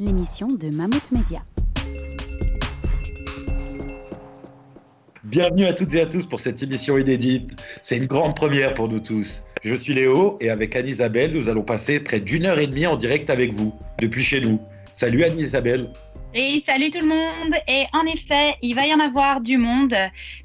l'émission de Mammouth Média. Bienvenue à toutes et à tous pour cette émission inédite. C'est une grande première pour nous tous. Je suis Léo et avec Anne-Isabelle, nous allons passer près d'une heure et demie en direct avec vous, depuis chez nous. Salut Anne-Isabelle. Et salut tout le monde Et en effet, il va y en avoir du monde,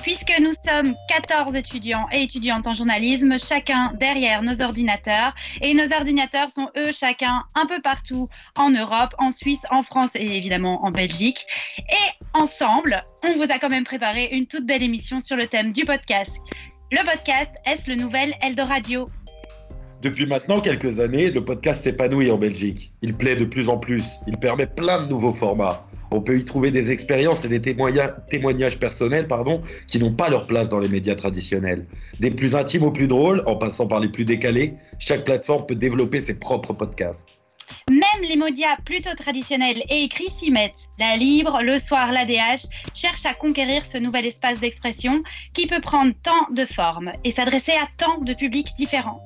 puisque nous sommes 14 étudiants et étudiantes en journalisme, chacun derrière nos ordinateurs. Et nos ordinateurs sont eux chacun un peu partout en Europe, en Suisse, en France et évidemment en Belgique. Et ensemble, on vous a quand même préparé une toute belle émission sur le thème du podcast. Le podcast, est-ce le nouvel Eldoradio depuis maintenant quelques années, le podcast s'épanouit en Belgique. Il plaît de plus en plus. Il permet plein de nouveaux formats. On peut y trouver des expériences et des témoignages, personnels qui n'ont pas leur place dans les médias traditionnels. Des plus intimes aux plus drôles, en passant par les plus décalés, chaque plateforme peut développer ses propres podcasts. Même les médias plutôt traditionnels et écrits s'y mettent. La Libre, Le Soir, l'ADH cherchent à conquérir ce nouvel espace d'expression qui peut prendre tant de formes et s'adresser à tant de publics différents.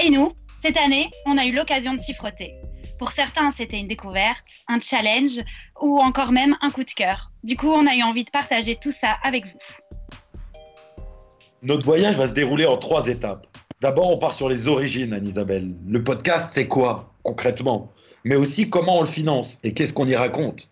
Et nous, cette année, on a eu l'occasion de s'y frotter. Pour certains, c'était une découverte, un challenge ou encore même un coup de cœur. Du coup, on a eu envie de partager tout ça avec vous. Notre voyage va se dérouler en trois étapes. D'abord, on part sur les origines, Anne-Isabelle. Le podcast, c'est quoi, concrètement? Mais aussi, comment on le finance? Et qu'est-ce qu'on y raconte?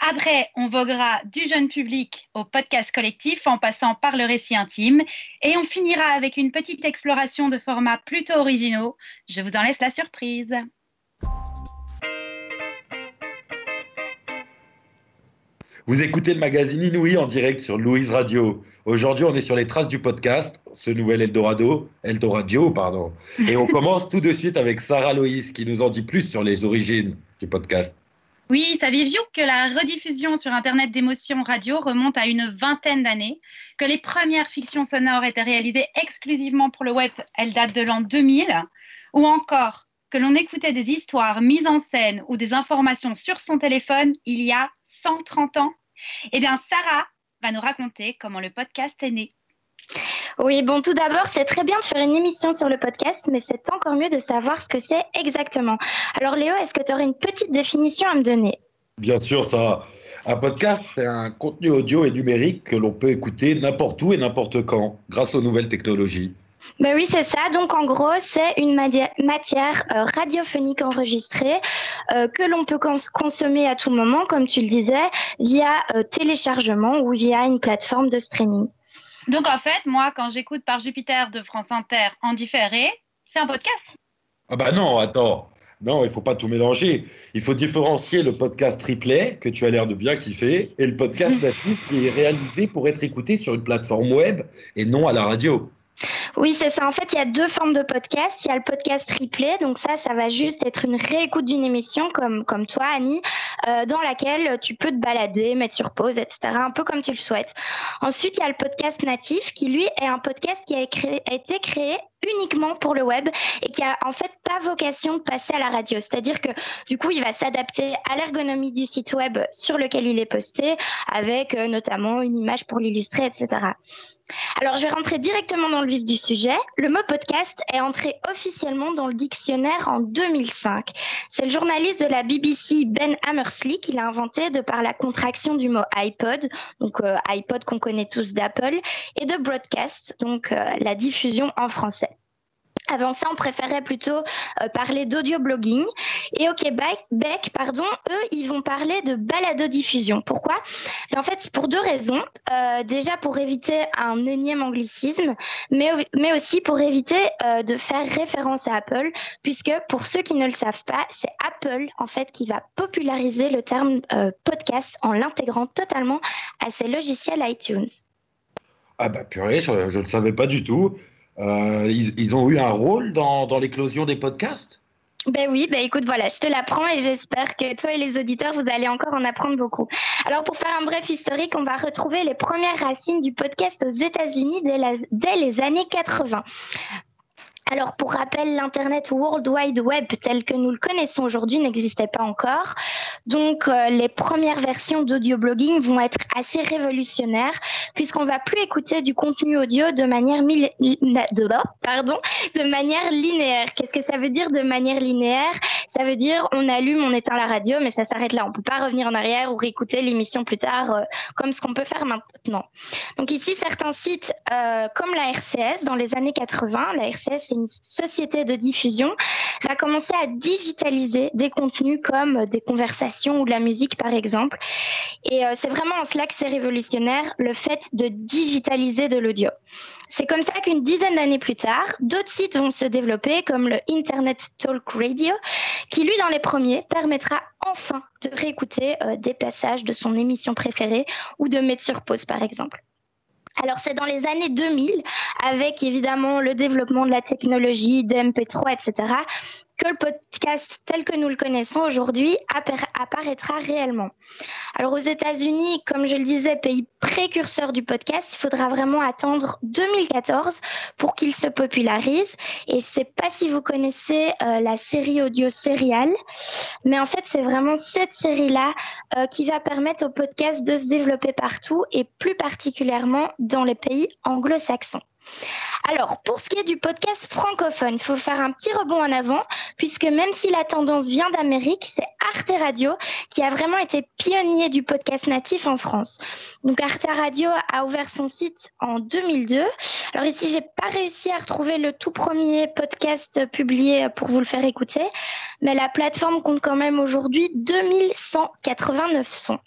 Après, on voguera du jeune public au podcast collectif en passant par le récit intime. Et on finira avec une petite exploration de formats plutôt originaux. Je vous en laisse la surprise. Vous écoutez le magazine Inouï en direct sur Louise Radio. Aujourd'hui, on est sur les traces du podcast, ce nouvel Eldorado, Eldoradio, pardon. Et on commence tout de suite avec Sarah Loïs qui nous en dit plus sur les origines du podcast. Oui, saviez-vous que la rediffusion sur Internet d'émotions radio remonte à une vingtaine d'années, que les premières fictions sonores étaient réalisées exclusivement pour le web, elles datent de l'an 2000, ou encore que l'on écoutait des histoires mises en scène ou des informations sur son téléphone il y a 130 ans? Eh bien, Sarah va nous raconter comment le podcast est né. Oui, bon, tout d'abord, c'est très bien de faire une émission sur le podcast, mais c'est encore mieux de savoir ce que c'est exactement. Alors, Léo, est-ce que tu aurais une petite définition à me donner? Bien sûr, ça. Un podcast, c'est un contenu audio et numérique que l'on peut écouter n'importe où et n'importe quand, grâce aux nouvelles technologies. Ben oui, c'est ça. Donc en gros, c'est une matière euh, radiophonique enregistrée euh, que l'on peut consommer à tout moment, comme tu le disais, via euh, téléchargement ou via une plateforme de streaming. Donc en fait, moi, quand j'écoute par Jupiter de France Inter en différé, c'est un podcast. Ah bah non, attends. Non, il faut pas tout mélanger. Il faut différencier le podcast replay, que tu as l'air de bien kiffer, et le podcast natif qui est réalisé pour être écouté sur une plateforme web et non à la radio. Oui, c'est ça. En fait, il y a deux formes de podcast. Il y a le podcast replay. Donc ça, ça va juste être une réécoute d'une émission comme, toi, Annie, euh, dans laquelle tu peux te balader, mettre sur pause, etc. Un peu comme tu le souhaites. Ensuite, il y a le podcast natif qui, lui, est un podcast qui a, a été créé uniquement pour le web et qui a en fait pas vocation de passer à la radio. C'est-à-dire que du coup, il va s'adapter à l'ergonomie du site web sur lequel il est posté, avec euh, notamment une image pour l'illustrer, etc. Alors, je vais rentrer directement dans le vif du sujet. Le mot podcast est entré officiellement dans le dictionnaire en 2005. C'est le journaliste de la BBC Ben Hammersley qui l'a inventé de par la contraction du mot iPod, donc euh, iPod qu'on connaît tous d'Apple, et de broadcast, donc euh, la diffusion en français. Avant ça, on préférait plutôt euh, parler d'audio-blogging. Et au Québec, pardon, eux, ils vont parler de balado-diffusion. Pourquoi? En fait, pour deux raisons. Euh, déjà, pour éviter un énième anglicisme, mais, mais aussi pour éviter euh, de faire référence à Apple, puisque pour ceux qui ne le savent pas, c'est Apple, en fait, qui va populariser le terme podcast en l'intégrant totalement à ses logiciels iTunes. Ah bah purée, je ne savais pas du tout. Euh, ils, ont eu un rôle dans, l'éclosion des podcasts? Ben oui, ben écoute, voilà, je te l'apprends et j'espère que toi et les auditeurs, vous allez encore en apprendre beaucoup. Alors pour faire un bref historique, on va retrouver les premières racines du podcast aux États-Unis dès, dès, les années 80. Alors, pour rappel, l'Internet World Wide Web tel que nous le connaissons aujourd'hui n'existait pas encore. Donc, euh, les premières versions d'audio-blogging vont être assez révolutionnaires puisqu'on va plus écouter du contenu audio de manière, de, pardon, de manière linéaire. Qu'est-ce que ça veut dire de manière linéaire? Ça veut dire on allume, on éteint la radio, mais ça s'arrête là. On peut pas revenir en arrière ou réécouter l'émission plus tard euh, comme ce qu'on peut faire maintenant. Donc ici, certains sites euh, comme la RCS dans les années 80, la RCS c'est une société de diffusion, va commencer à digitaliser des contenus comme des conversations ou de la musique par exemple. Et euh, c'est vraiment en cela que c'est révolutionnaire, le fait de digitaliser de l'audio. C'est comme ça qu'une dizaine d'années plus tard, d'autres sites vont se développer comme le Internet Talk Radio, qui lui dans les premiers permettra enfin de réécouter euh, des passages de son émission préférée ou de mettre sur pause par exemple. Alors c'est dans les années 2000, avec évidemment le développement de la technologie, de MP3, etc., que le podcast tel que nous le connaissons aujourd'hui apparaîtra réellement. Alors aux États-Unis, comme je le disais, pays précurseur du podcast, il faudra vraiment attendre 2014 pour qu'il se popularise. Et je ne sais pas si vous connaissez euh, la série audio Serial, mais en fait c'est vraiment cette série-là euh, qui va permettre au podcast de se développer partout et plus particulièrement dans les pays anglo-saxons. Alors, pour ce qui est du podcast francophone, il faut faire un petit rebond en avant, puisque même si la tendance vient d'Amérique, c'est Arte Radio qui a vraiment été pionnier du podcast natif en France. Donc, Arte Radio a ouvert son site en 2002. Alors ici, j'ai pas réussi à retrouver le tout premier podcast publié pour vous le faire écouter, mais la plateforme compte quand même aujourd'hui 2189 sons.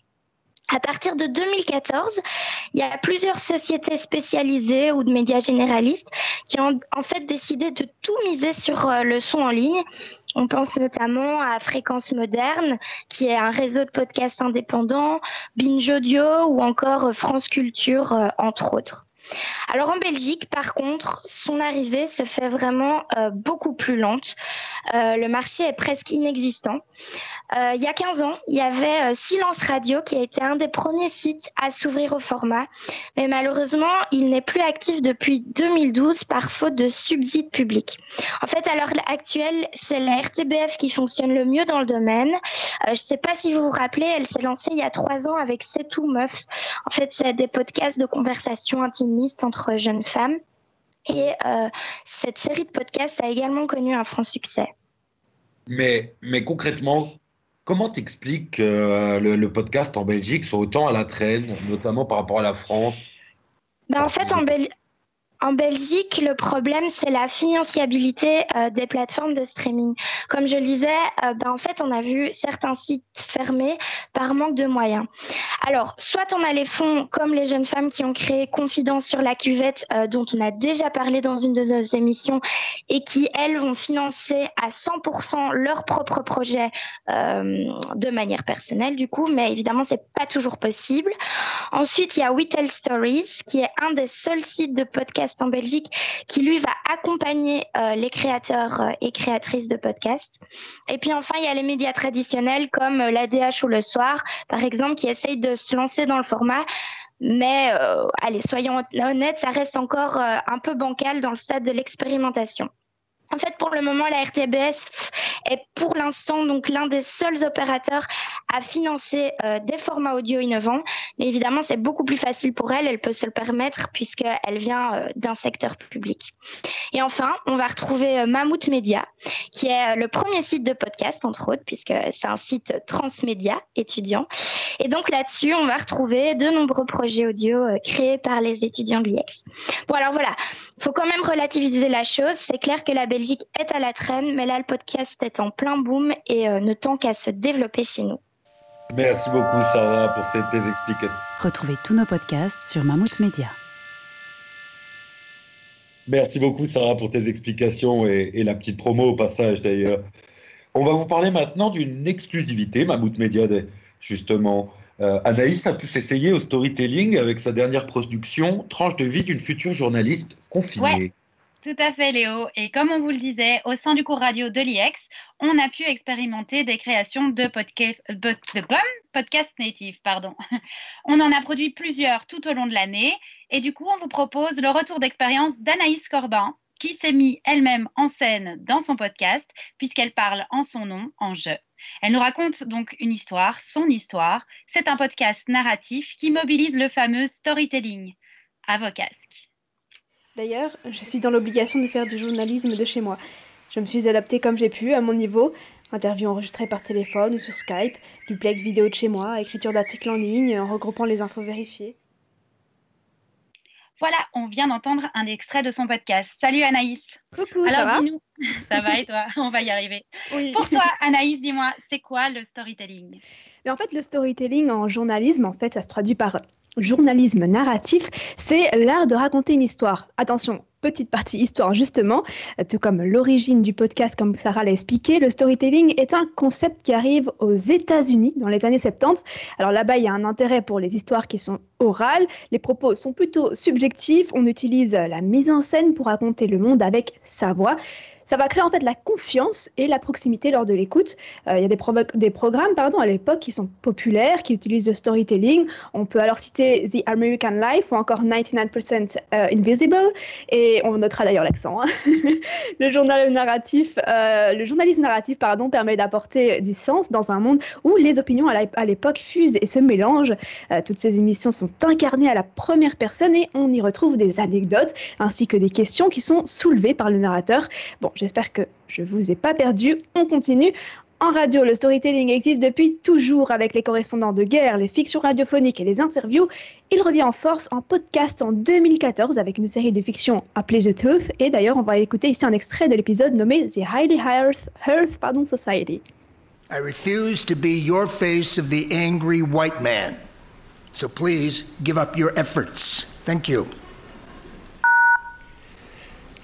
À partir de 2014, il y a plusieurs sociétés spécialisées ou de médias généralistes qui ont en fait décidé de tout miser sur euh, le son en ligne. On pense notamment à Fréquence Moderne, qui est un réseau de podcasts indépendants, Binge Audio ou encore euh, France Culture, euh, entre autres. Alors en Belgique, par contre, son arrivée se fait vraiment euh, beaucoup plus lente. Euh, le marché est presque inexistant. Euh, il y a 15 ans, il y avait Silence Radio qui a été un des premiers sites à s'ouvrir au format. Mais malheureusement, il n'est plus actif depuis 2012 par faute de subsides publics. En fait, à l'heure actuelle, c'est la RTBF qui fonctionne le mieux dans le domaine. je ne sais pas si vous vous rappelez, elle s'est lancée il y a trois ans avec C'est tout meuf. En fait, c'est des podcasts de conversation intime entre jeunes femmes. Et euh, cette série de podcasts a également connu un franc succès. Mais, mais concrètement, comment t'expliques que euh, le, podcast en Belgique soit autant à la traîne, notamment par rapport à la France? Ben, En fait, en, Belgique, en Belgique, le problème, c'est la financiabilité euh, des plateformes de streaming. Comme je le disais, euh, ben, en fait, on a vu certains sites fermés par manque de moyens. Alors, soit on a les fonds comme les jeunes femmes qui ont créé Confidence sur la cuvette, euh, dont on a déjà parlé dans une de nos émissions, et qui, elles, vont financer à 100% leurs propres projets de manière personnelle, du coup, mais évidemment, c'est pas toujours possible. Ensuite, il y a We Tell Stories, qui est un des seuls sites de podcast en Belgique, qui lui va accompagner euh, les créateurs euh, et créatrices de podcasts. Et puis enfin, il y a les médias traditionnels comme euh, l'ADH ou le soir, par exemple, qui essayent de se lancer dans le format. Mais allez, soyons honnêtes, ça reste encore un peu bancal dans le stade de l'expérimentation. En fait, pour le moment, la RTBS est pour l'instant donc l'un des seuls opérateurs à financer euh, des formats audio innovants. Mais évidemment, c'est beaucoup plus facile pour elle. Elle peut se le permettre puisqu'elle vient euh, d'un secteur public. Et enfin, on va retrouver euh, Mammouth Media, qui est le premier site de podcast, entre autres, puisque c'est un site transmédia étudiant. Et donc là-dessus, on va retrouver de nombreux projets audio créés par les étudiants de l'IEX. Bon, alors voilà, il faut quand même relativiser la chose. C'est clair que la Belgique est à la traîne, mais là, le podcast est en plein boom et euh, ne tend qu'à se développer chez nous. Merci beaucoup, Sarah, pour ces, tes explications. Retrouvez tous nos podcasts sur Mammouth Media. Merci beaucoup, Sarah, pour tes explications et, et la petite promo au passage, d'ailleurs. On va vous parler maintenant d'une exclusivité, Mammouth Media, justement. Euh, Anaïs a pu s'essayer au storytelling avec sa dernière production, Tranche de vie d'une future journaliste confinée. Tout à fait, Léo. Et comme on vous le disait, au sein du cours radio de l'IEX, on a pu expérimenter des créations de, podcast, podcast native. Pardon. On en a produit plusieurs tout au long de l'année. Et du coup, on vous propose le retour d'expérience d'Anaïs Corbin, qui s'est mis elle-même en scène dans son podcast, puisqu'elle parle en son nom, en je. Elle nous raconte donc une histoire, son histoire. C'est un podcast narratif qui mobilise le fameux storytelling à vos casques. D'ailleurs, je suis dans l'obligation de faire du journalisme de chez moi. Je me suis adaptée comme j'ai pu, à mon niveau. Interviews enregistrées par téléphone ou sur Skype, duplex vidéo de chez moi, écriture d'articles en ligne, en regroupant les infos vérifiées. Voilà, on vient d'entendre un extrait de son podcast. Salut Anaïs. Coucou, Alors ça va? dis-nous, ça va et toi? On va y arriver. Oui. Pour toi, Anaïs, dis-moi, c'est quoi le storytelling? Mais en fait, le storytelling en journalisme, en fait, ça se traduit par journalisme narratif. C'est l'art de raconter une histoire. Attention, petite partie histoire justement, tout comme l'origine du podcast, comme Sarah l'a expliqué, le storytelling est un concept qui arrive aux États-Unis dans les années 70. Alors là-bas, il y a un intérêt pour les histoires qui sont orales, les propos sont plutôt subjectifs, on utilise la mise en scène pour raconter le monde avec sa voix. Ça va créer en fait la confiance et la proximité lors de l'écoute. Euh, il y a des, programmes pardon, à l'époque qui sont populaires, qui utilisent le storytelling. On peut alors citer The American Life ou encore 99% euh, Invisible. Et on notera d'ailleurs l'accent. hein. le journal narratif, euh, journalisme narratif pardon, permet d'apporter du sens dans un monde où les opinions à l'époque fusent et se mélangent. Toutes ces émissions sont incarnées à la première personne et on y retrouve des anecdotes ainsi que des questions qui sont soulevées par le narrateur. Bon, j'espère que je vous ai pas perdu. On continue. En radio, le storytelling existe depuis toujours avec les correspondants de guerre, les fictions radiophoniques et les interviews. Il revient en force en podcast en 2014 avec une série de fictions appelée The Truth. Et d'ailleurs, on va écouter ici un extrait de l'épisode nommé The Highly Earth, Earth Society. I refuse to be your face of the angry white man. So please give up your efforts. Thank you.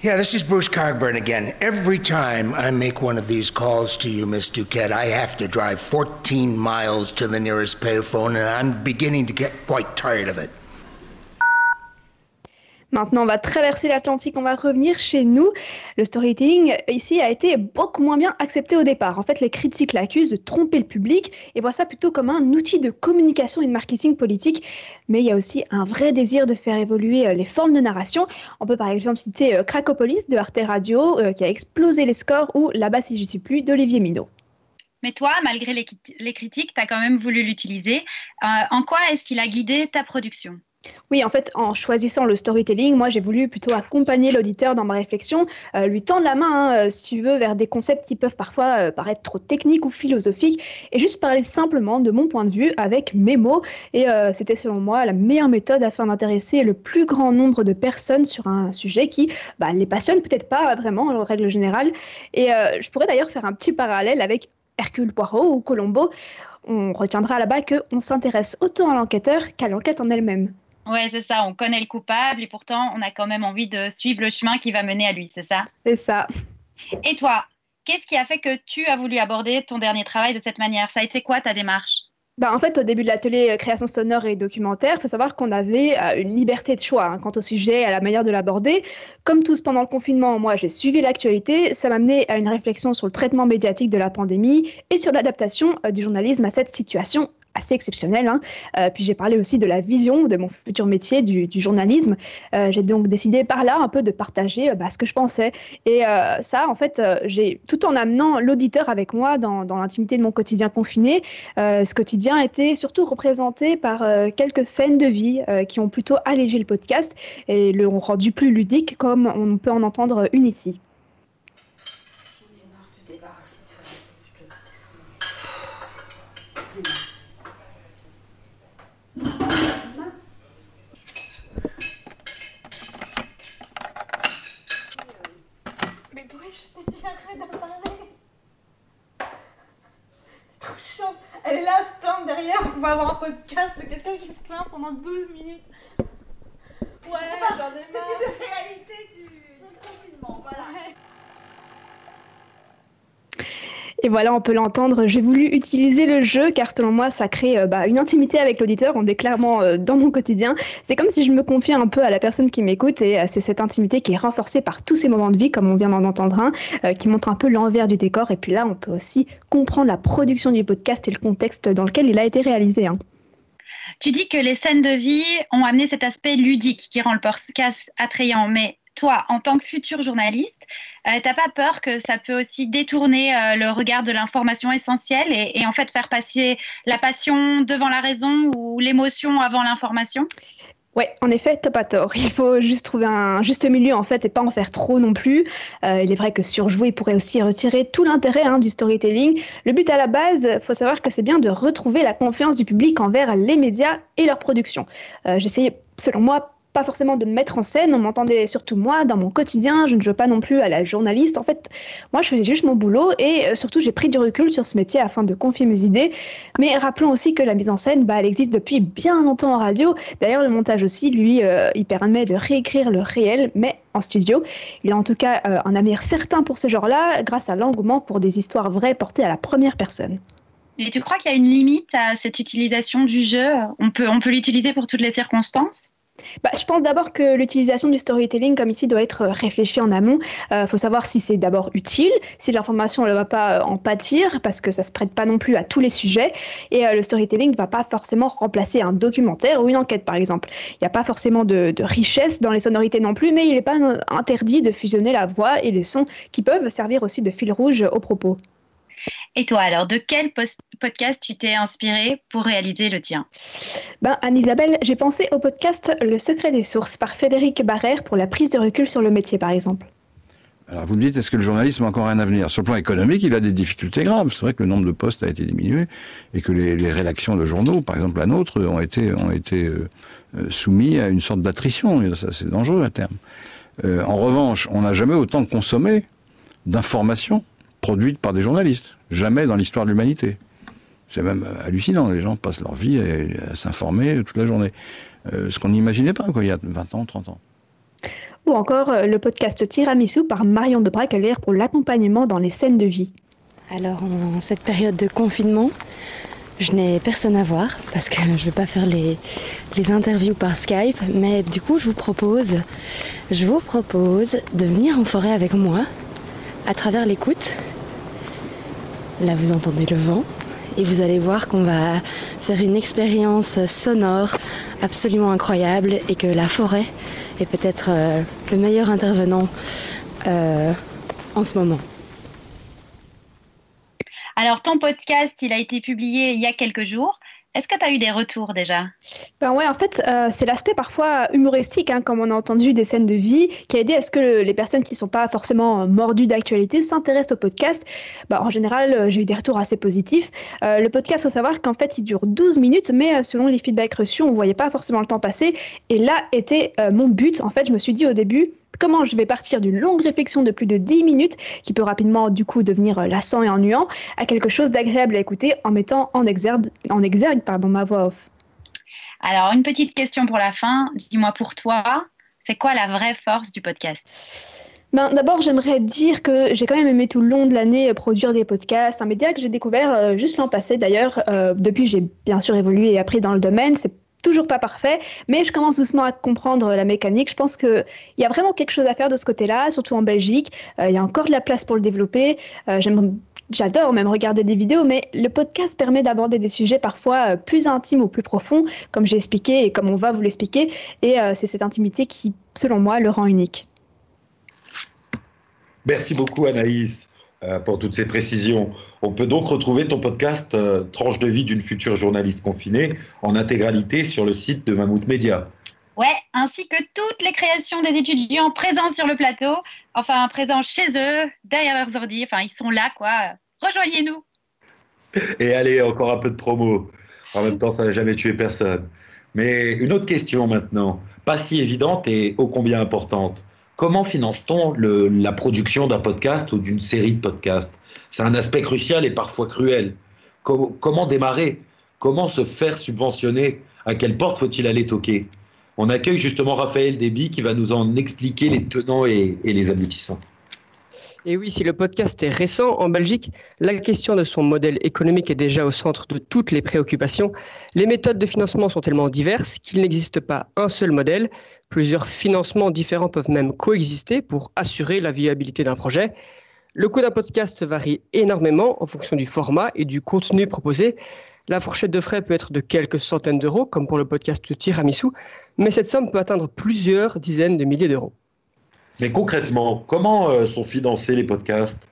Yeah, this is Bruce Cogburn again. Every time I make one of these calls to you, Miss Duquette, I have to drive 14 miles to the nearest payphone, and I'm beginning to get quite tired of it. Maintenant, on va traverser l'Atlantique, on va revenir chez nous. Le storytelling ici a été beaucoup moins bien accepté au départ. En fait, les critiques l'accusent de tromper le public et voient ça plutôt comme un outil de communication et de marketing politique. Mais il y a aussi un vrai désir de faire évoluer euh, les formes de narration. On peut par exemple citer euh, Cracopolis de Arte Radio euh, qui a explosé les scores ou Là-bas si je suis plus d'Olivier Minot. Mais toi, malgré les, critiques, tu as quand même voulu l'utiliser. Euh, en quoi est-ce qu'il a guidé ta production? Oui, en fait, en choisissant le storytelling, moi j'ai voulu plutôt accompagner l'auditeur dans ma réflexion, euh, lui tendre la main, hein, euh, si tu veux, vers des concepts qui peuvent parfois euh, paraître trop techniques ou philosophiques, et juste parler simplement de mon point de vue avec mes mots. Et c'était selon moi la meilleure méthode afin d'intéresser le plus grand nombre de personnes sur un sujet qui bah, les passionne peut-être pas vraiment en règle générale. Et je pourrais d'ailleurs faire un petit parallèle avec Hercule Poirot ou Colombo. On retiendra là-bas qu'on s'intéresse autant à l'enquêteur qu'à l'enquête en elle-même. Ouais, c'est ça, on connaît le coupable et pourtant on a quand même envie de suivre le chemin qui va mener à lui, c'est ça? C'est ça. Et toi, qu'est-ce qui a fait que tu as voulu aborder ton dernier travail de cette manière? Ça a été quoi ta démarche? Bah, en fait, au début de l'atelier euh, création sonore et documentaire, il faut savoir qu'on avait euh, une liberté de choix hein, quant au sujet et à la manière de l'aborder. Comme tous pendant le confinement, moi j'ai suivi l'actualité, ça m'a amené à une réflexion sur le traitement médiatique de la pandémie et sur l'adaptation euh, du journalisme à cette situation assez exceptionnelle. Hein. Euh, puis j'ai parlé aussi de la vision de mon futur métier du, journalisme. Euh, j'ai donc décidé par là un peu de partager bah, ce que je pensais. Et euh, ça, en fait, tout en amenant l'auditeur avec moi dans, dans l'intimité de mon quotidien confiné. euh, ce quotidien était surtout représenté par euh, quelques scènes de vie euh, qui ont plutôt allégé le podcast et le ont rendu plus ludique, comme on peut en entendre une ici. Mais pourquoi je t'ai dit arrête d'en parler C'est trop chiant. Elle est là à se plaindre derrière. On va avoir un podcast de quelqu'un qui se plaint pendant 12 minutes. Ouais, j'en ai C'est marre. une réalité du, du confinement, voilà. Et voilà, on peut l'entendre. J'ai voulu utiliser le jeu car selon moi, ça crée euh, bah, une intimité avec l'auditeur. On est clairement euh, dans mon quotidien. C'est comme si je me confiais un peu à la personne qui m'écoute et euh, c'est cette intimité qui est renforcée par tous ces moments de vie, comme on vient d'en entendre un, qui montre un peu l'envers du décor. Et puis là, on peut aussi comprendre la production du podcast et le contexte dans lequel il a été réalisé. hein. Tu dis que les scènes de vie ont amené cet aspect ludique qui rend le podcast attrayant, mais toi, en tant que futur journaliste, euh, t'as pas peur que ça peut aussi détourner euh, le regard de l'information essentielle et, en fait faire passer la passion devant la raison ou l'émotion avant l'information? Ouais, en effet, t'as pas tort. Il faut juste trouver un juste milieu en fait et pas en faire trop non plus. Euh, il est vrai que surjouer pourrait aussi retirer tout l'intérêt hein, du storytelling. Le but à la base, faut savoir que c'est bien de retrouver la confiance du public envers les médias et leur production. J'essayais, selon moi, pas forcément de me mettre en scène, on m'entendait surtout moi dans mon quotidien, je ne joue pas non plus à la journaliste. En fait, moi je faisais juste mon boulot et euh, surtout j'ai pris du recul sur ce métier afin de confier mes idées. Mais rappelons aussi que la mise en scène, bah, elle existe depuis bien longtemps en radio. D'ailleurs, le montage aussi, lui, euh, il permet de réécrire le réel, mais en studio. Il a en tout cas euh, un avenir certain pour ce genre-là, grâce à l'engouement pour des histoires vraies portées à la première personne. Et tu crois qu'il y a une limite à cette utilisation du jeu? On peut, on peut l'utiliser pour toutes les circonstances? Bah, je pense d'abord que l'utilisation du storytelling comme ici doit être réfléchie en amont. Il euh, faut savoir si c'est d'abord utile, si l'information ne va pas en pâtir, parce que ça ne se prête pas non plus à tous les sujets. Et euh, le storytelling ne va pas forcément remplacer un documentaire ou une enquête, par exemple. Il n'y a pas forcément de, de, richesse dans les sonorités non plus, mais il n'est pas interdit de fusionner la voix et les sons qui peuvent servir aussi de fil rouge aux propos. Et toi, alors, de quel podcast tu t'es inspiré pour réaliser le tien? Ben, Anne-Isabelle, j'ai pensé au podcast Le secret des sources par Frédéric Barrère pour la prise de recul sur le métier, par exemple. Alors vous me dites, est-ce que le journalisme a encore un avenir? Sur le plan économique, il a des difficultés graves. C'est vrai que le nombre de postes a été diminué et que les, les rédactions de journaux, par exemple la nôtre, ont été, ont été euh, soumis à une sorte d'attrition. Ça, c'est dangereux à terme. Euh, en revanche, on n'a jamais autant consommé d'informations produites par des journalistes. Jamais dans l'histoire de l'humanité. C'est même hallucinant. Les gens passent leur vie à, à s'informer toute la journée. Euh, ce qu'on n'imaginait pas, quoi, il y a 20 ans, 30 ans. Ou encore euh, le podcast Tiramisu par Marion de Braquelière pour l'accompagnement dans les scènes de vie. Alors, en cette période de confinement, je n'ai personne à voir parce que je ne vais pas faire les, les interviews par Skype, mais du coup, je vous propose, je vous propose de venir en forêt avec moi à travers l'écoute. Là, vous entendez le vent et vous allez voir qu'on va faire une expérience sonore absolument incroyable et que la forêt est peut-être euh, le meilleur intervenant euh, en ce moment. Alors, ton podcast, il a été publié il y a quelques jours. Est-ce que tu as eu des retours déjà? Ben ouais, en fait, euh, c'est l'aspect parfois humoristique, hein, comme on a entendu des scènes de vie, qui a aidé à ce que le, les personnes qui ne sont pas forcément mordues d'actualité s'intéressent au podcast. Ben, en général, euh, j'ai eu des retours assez positifs. Euh, le podcast, faut savoir qu'en fait, il dure 12 minutes, mais euh, selon les feedbacks reçus, on ne voyait pas forcément le temps passer. Et là était euh, mon but. En fait, je me suis dit au début, comment je vais partir d'une longue réflexion de plus de 10 minutes, qui peut rapidement du coup devenir euh, lassant et ennuyant, à quelque chose d'agréable à écouter en mettant en exergue, en exergue pardon, ma voix off. Alors, une petite question pour la fin. Dis-moi pour toi, c'est quoi la vraie force du podcast? Ben, D'abord, j'aimerais dire que j'ai quand même aimé tout le long de l'année produire des podcasts, un média que j'ai découvert euh, juste l'an passé d'ailleurs. Euh, depuis, j'ai bien sûr évolué et appris dans le domaine. C'est toujours pas parfait, mais je commence doucement à comprendre la mécanique. Je pense qu'il y a vraiment quelque chose à faire de ce côté-là, surtout en Belgique. Euh, il y a encore de la place pour le développer. Euh, J'adore même regarder des vidéos, mais le podcast permet d'aborder des sujets parfois euh, plus intimes ou plus profonds, comme j'ai expliqué et comme on va vous l'expliquer. Et c'est cette intimité qui, selon moi, le rend unique. Merci beaucoup Anaïs pour toutes ces précisions. On peut donc retrouver ton podcast euh, Tranche de vie d'une future journaliste confinée en intégralité sur le site de Mammouth Média. Ouais, ainsi que toutes les créations des étudiants présents sur le plateau, enfin présents chez eux, derrière leurs ordi, enfin ils sont là quoi. Rejoignez-nous. Et allez, encore un peu de promo. En même temps, ça n'a jamais tué personne. Mais une autre question maintenant, pas si évidente et ô combien importante. Comment finance-t-on la production d'un podcast ou d'une série de podcasts? C'est un aspect crucial et parfois cruel. Com- comment démarrer? Comment se faire subventionner? À quelle porte faut-il aller toquer? On accueille justement Raphaël Déby qui va nous en expliquer les tenants et les aboutissants. Et oui, si le podcast est récent en Belgique, la question de son modèle économique est déjà au centre de toutes les préoccupations. Les méthodes de financement sont tellement diverses qu'il n'existe pas un seul modèle. Plusieurs financements différents peuvent même coexister pour assurer la viabilité d'un projet. Le coût d'un podcast varie énormément en fonction du format et du contenu proposé. La fourchette de frais peut être de quelques centaines d'euros, comme pour le podcast Tiramisu, mais cette somme peut atteindre plusieurs dizaines de milliers d'euros. Mais concrètement, comment euh, sont financés les podcasts?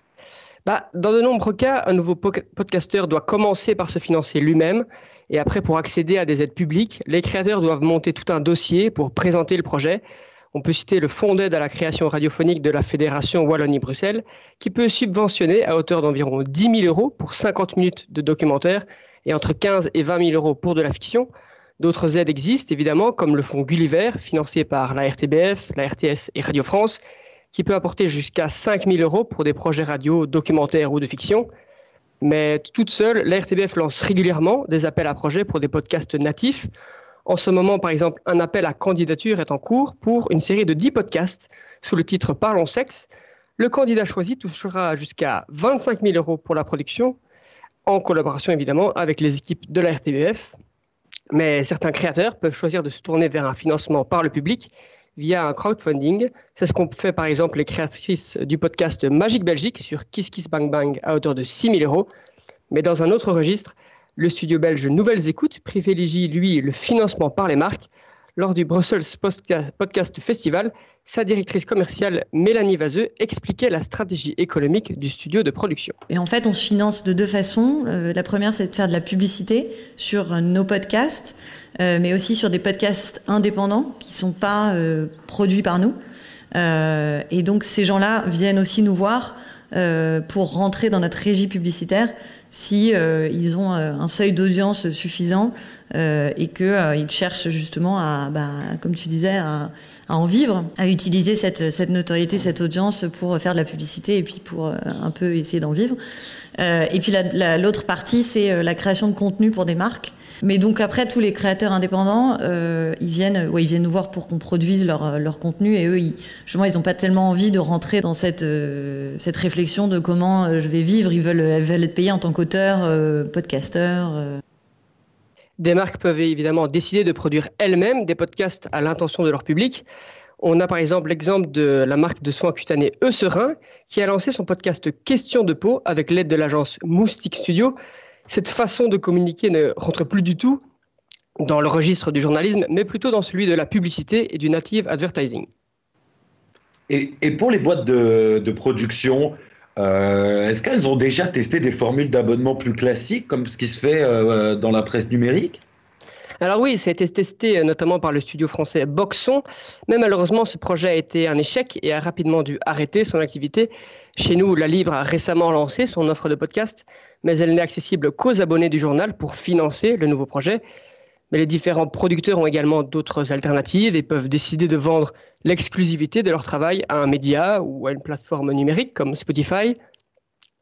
Bah, Dans de nombreux cas, un nouveau podcasteur doit commencer par se financer lui-même. Et après, pour accéder à des aides publiques, les créateurs doivent monter tout un dossier pour présenter le projet. On peut citer le Fonds d'aide à la création radiophonique de la Fédération Wallonie-Bruxelles, qui peut subventionner à hauteur d'environ 10 000 euros pour 50 minutes de documentaire et entre 15 et 20 000 euros pour de la fiction. D'autres aides existent évidemment, comme le fonds Gulliver, financé par la RTBF, la RTS et Radio France, qui peut apporter jusqu'à 5 000 euros pour des projets radio, documentaires ou de fiction. Mais toute seule, la RTBF lance régulièrement des appels à projets pour des podcasts natifs. En ce moment, par exemple, un appel à candidature est en cours pour une série de 10 podcasts sous le titre Parlons sexe. Le candidat choisi touchera jusqu'à 25 000 euros pour la production, en collaboration évidemment avec les équipes de la RTBF. Mais certains créateurs peuvent choisir de se tourner vers un financement par le public via un crowdfunding. C'est ce qu'ont fait par exemple les créatrices du podcast Magique Belgique sur Kiss Kiss Bang Bang à hauteur de 6 000 euros. Mais dans un autre registre, le studio belge Nouvelles Écoutes privilégie, lui, le financement par les marques. Lors du Brussels Podcast Festival, sa directrice commerciale Mélanie Vaseux expliquait la stratégie économique du studio de production. Et en fait, on se finance de deux façons. Euh, la première, c'est de faire de la publicité sur nos podcasts, euh, mais aussi sur des podcasts indépendants qui ne sont pas euh, produits par nous. et donc, ces gens-là viennent aussi nous voir pour rentrer dans notre régie publicitaire si ils ont un seuil d'audience suffisant euh, et qu'ils euh, cherchent justement à, bah, comme tu disais, à, en vivre, à utiliser cette, cette, notoriété, cette audience pour faire de la publicité et puis pour euh, un peu essayer d'en vivre. et puis l'autre partie, c'est la création de contenu pour des marques. Mais donc après, tous les créateurs indépendants, ils viennent, ils viennent nous voir pour qu'on produise leur, leur, contenu et eux, justement, ils n'ont pas tellement envie de rentrer dans cette, cette réflexion de comment je vais vivre. Ils veulent, être payés en tant qu'auteur, podcasteur. Des marques peuvent évidemment décider de produire elles-mêmes des podcasts à l'intention de leur public. On a par exemple l'exemple de la marque de soins cutanés Eucerin qui a lancé son podcast Question de peau avec l'aide de l'agence Moustique Studio. Cette façon de communiquer ne rentre plus du tout dans le registre du journalisme, mais plutôt dans celui de la publicité et du native advertising. Et, pour les boîtes de production, euh, est-ce qu'elles ont déjà testé des formules d'abonnement plus classiques, comme ce qui se fait euh, dans la presse numérique? Alors oui, ça a été testé euh, notamment par le studio français Boxon, mais malheureusement ce projet a été un échec et a rapidement dû arrêter son activité. Chez nous, La Libre a récemment lancé son offre de podcast, mais elle n'est accessible qu'aux abonnés du journal pour financer le nouveau projet. Mais les différents producteurs ont également d'autres alternatives et peuvent décider de vendre l'exclusivité de leur travail à un média ou à une plateforme numérique comme Spotify.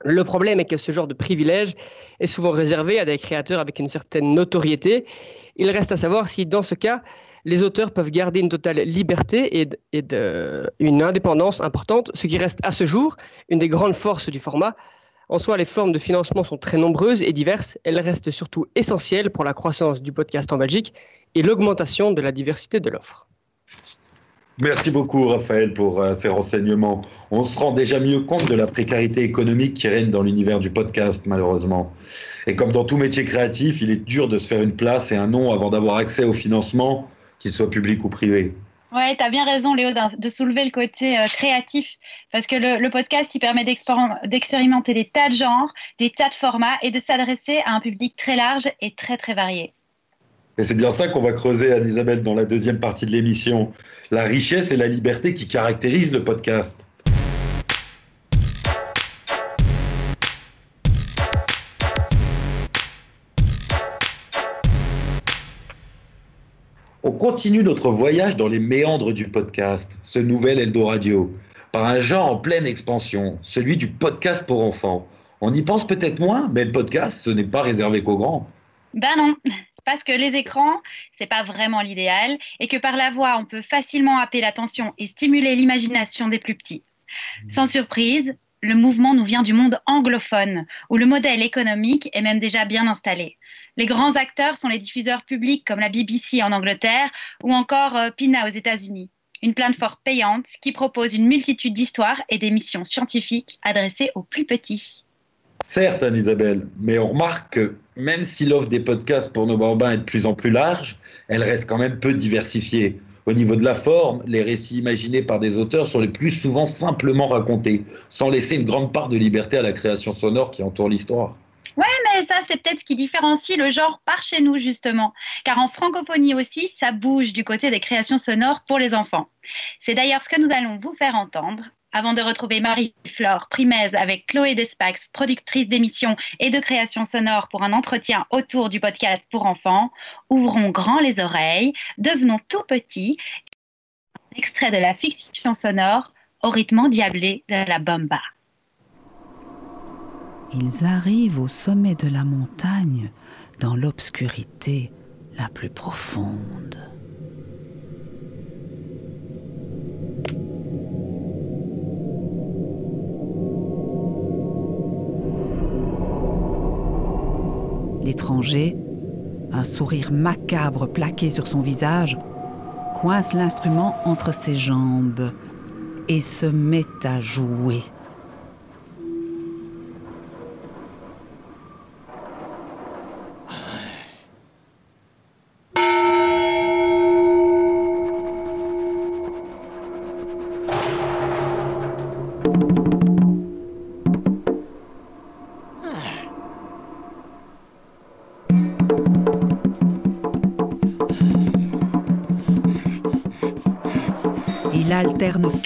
Le problème est que ce genre de privilège est souvent réservé à des créateurs avec une certaine notoriété. Il reste à savoir si, dans ce cas, les auteurs peuvent garder une totale liberté et, une indépendance importante, ce qui reste à ce jour une des grandes forces du format. En soi, les formes de financement sont très nombreuses et diverses. Elles restent surtout essentielles pour la croissance du podcast en Belgique et l'augmentation de la diversité de l'offre. Merci beaucoup Raphaël pour euh, ces renseignements. On se rend déjà mieux compte de la précarité économique qui règne dans l'univers du podcast malheureusement. Et comme dans tout métier créatif, il est dur de se faire une place et un nom avant d'avoir accès au financement, qu'il soit public ou privé. Ouais, tu as bien raison Léo de soulever le côté euh, créatif parce que le, le podcast il permet d'expérimenter des tas de genres, des tas de formats et de s'adresser à un public très large et très très varié. Et c'est bien ça qu'on va creuser, Anne-Isabelle, dans la deuxième partie de l'émission. La richesse et la liberté qui caractérisent le podcast. On continue notre voyage dans les méandres du podcast, ce nouvel Eldoradio, par un genre en pleine expansion, celui du podcast pour enfants. On y pense peut-être moins, mais le podcast, ce n'est pas réservé qu'aux grands. Ben non, parce que les écrans, c'est pas vraiment l'idéal et que par la voix, on peut facilement happer l'attention et stimuler l'imagination des plus petits. Mmh. Sans surprise, le mouvement nous vient du monde anglophone, où le modèle économique est même déjà bien installé. Les grands acteurs sont les diffuseurs publics comme la BBC en Angleterre ou encore euh, PINA aux États-Unis, une plateforme payante qui propose une multitude d'histoires et d'émissions scientifiques adressées aux plus petits. Certes, Anne-Isabelle, mais on remarque que même si l'offre des podcasts pour nos bambins est de plus en plus large, elle reste quand même peu diversifiée. Au niveau de la forme, les récits imaginés par des auteurs sont les plus souvent simplement racontés, sans laisser une grande part de liberté à la création sonore qui entoure l'histoire. Ouais, mais ça, c'est peut-être ce qui différencie le genre par chez nous, justement. Car en francophonie aussi, ça bouge du côté des créations sonores pour les enfants. C'est d'ailleurs ce que nous allons vous faire entendre. Avant de retrouver Marie-Flore Primez avec Chloé Despax, productrice d'émissions et de créations sonores pour un entretien autour du podcast pour enfants, ouvrons grand les oreilles, devenons tout petits. Extrait de la fiction sonore au rythme endiablé de la bomba. Ils arrivent au sommet de la montagne dans l'obscurité la plus profonde. L'étranger, un sourire macabre plaqué sur son visage, coince l'instrument entre ses jambes et se met à jouer.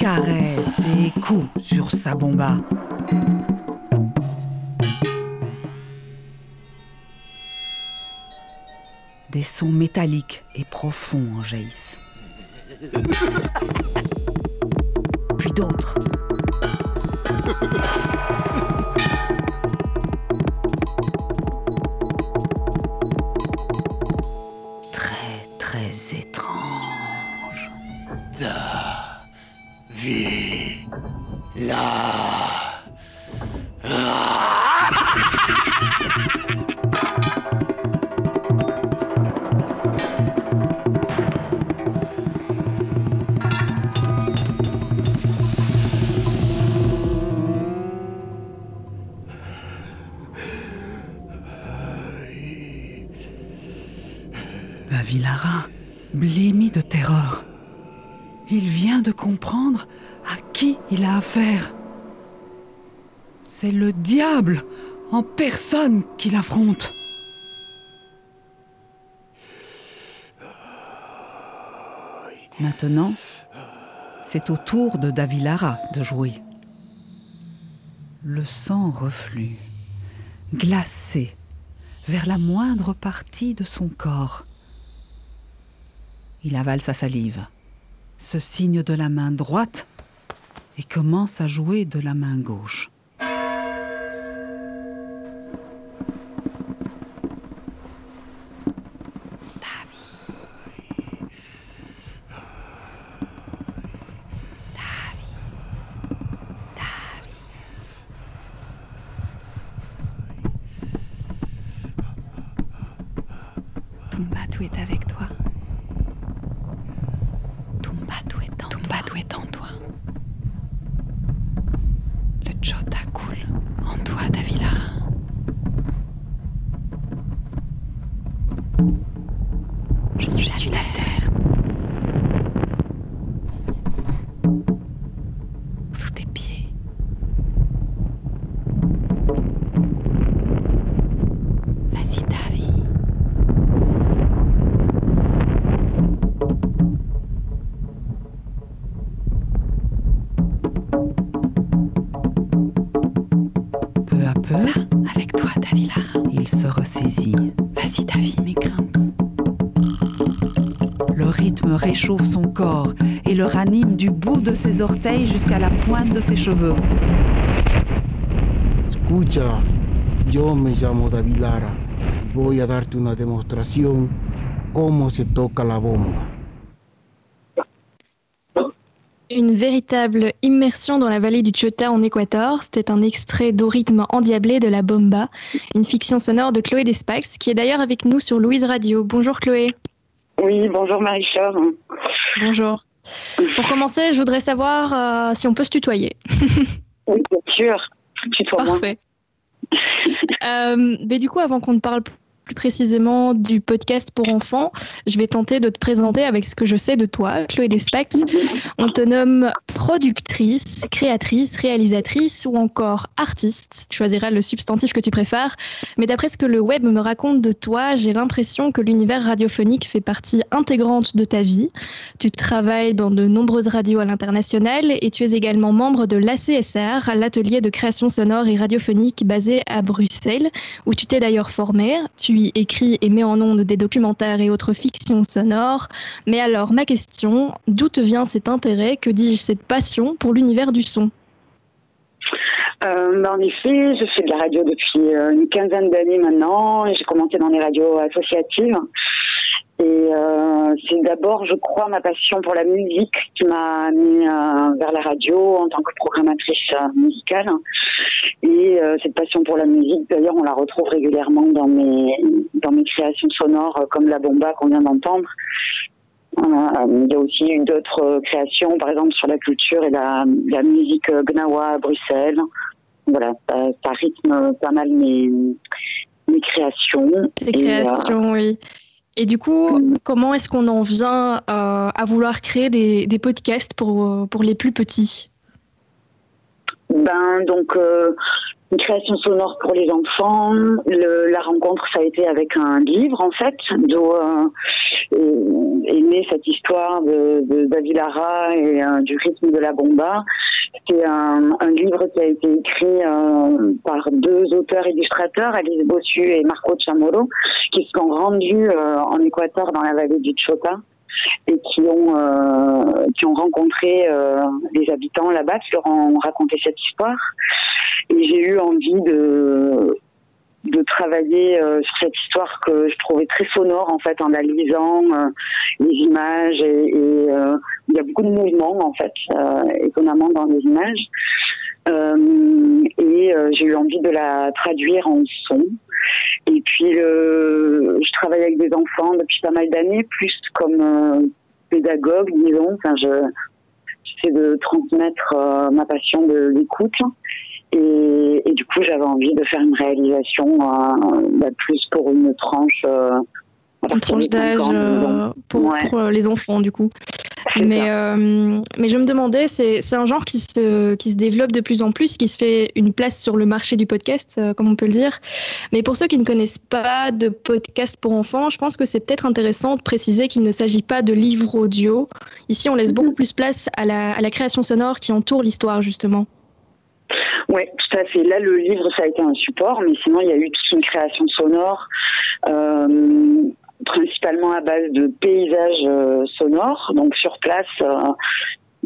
Caresses et coups sur sa bomba. Des sons métalliques et profonds en jaillissent. Puis d'autres. Personne qu'il. Maintenant, c'est au tour de Davilara de jouer. Le sang reflue, glacé, vers la moindre partie de son corps. Il avale sa salive, se signe de la main droite et commence à jouer de la main gauche. Réchauffe son corps et le ranime du bout de ses orteils jusqu'à la pointe de ses cheveux. Escucha, yo me llamo David Lara y voy a darte una demostración cómo se toca la bomba. Une véritable immersion dans la vallée du Chota en Équateur. C'était un extrait d'Au rythme endiablé de la Bomba, une fiction sonore de Chloé Despax, qui est d'ailleurs avec nous sur Louise Radio. Bonjour Chloé. Oui, bonjour Marie-Flore. Bonjour. Pour commencer, je voudrais savoir euh, si on peut se tutoyer. Oui, bien sûr. Tutoie-moi. Parfait. Euh, mais du coup, avant qu'on ne parle plus précisément du podcast pour enfants, je vais tenter de te présenter avec ce que je sais de toi, Chloé Despax. On te nomme productrice, créatrice, réalisatrice ou encore artiste. Tu choisiras le substantif que tu préfères. Mais d'après ce que le web me raconte de toi, j'ai l'impression que l'univers radiophonique fait partie intégrante de ta vie. Tu travailles dans de nombreuses radios à l'international et tu es également membre de l'ACSR, l'atelier de création sonore et radiophonique basé à Bruxelles, où tu t'es d'ailleurs formé. Tu y écris et mets en ondes des documentaires et autres fictions sonores. Mais alors, ma question, d'où te vient cet intérêt, que dis-je, cette passion pour l'univers du son? Euh, ben, en effet, je fais de la radio depuis euh, une quinzaine d'années maintenant. J'ai commencé dans les radios associatives. Et euh, c'est d'abord, je crois, ma passion pour la musique qui m'a amenée euh, vers la radio en tant que programmatrice euh, musicale. Et euh, cette passion pour la musique, d'ailleurs, on la retrouve régulièrement dans mes dans mes créations sonores, comme la bomba qu'on vient d'entendre. Il y a aussi eu d'autres créations, par exemple sur la culture et la, la musique gnawa à Bruxelles. Voilà, ça, ça rythme pas mal mes, mes créations. Tes Et, créations, oui. Et du coup, comment est-ce qu'on en vient euh, à vouloir créer des, des podcasts pour, euh, pour les plus petits? Ben donc euh, une création sonore pour les enfants. Le- la rencontre ça a été avec un livre en fait, d'où euh, est, née cette histoire de, d'Avilara et euh, du rythme de la bomba. C'est un, un livre qui a été écrit euh, par deux auteurs illustrateurs, Alice Bossu et Marco Chamorro, qui se sont rendus euh, en Équateur dans la vallée du Chota et qui ont euh, qui ont rencontré euh, les habitants là-bas, qui leur ont raconté cette histoire. Et j'ai eu envie de de travailler euh, sur cette histoire que je trouvais très sonore en fait en euh, les images et, euh, il y a beaucoup de mouvements en fait euh, étonnamment dans les images Euh, et euh, j'ai eu envie de la traduire en son et puis le, je travaille avec des enfants depuis pas mal d'années plus comme euh, pédagogue disons enfin je j'essaie de transmettre euh, ma passion de l'écoute et, du coup, j'avais envie de faire une réalisation euh, bah, plus pour une tranche. Euh, partir tranche d'âge euh, pour, Ouais. pour, euh, les enfants, du coup. Mais, euh, mais je me demandais, c'est un genre qui se, qui se développe de plus en plus, qui se fait une place sur le marché du podcast, euh, comme on peut le dire. Mais pour ceux qui ne connaissent pas de podcast pour enfants, je pense que c'est peut-être intéressant de préciser qu'il ne s'agit pas de livres audio. Ici, on laisse beaucoup plus place à la, à la création sonore qui entoure l'histoire, justement. Oui, tout à fait. Là, le livre, ça a été un support, mais sinon, il y a eu toute une création sonore, euh, principalement à base de paysages euh, sonores. Donc, sur place, euh,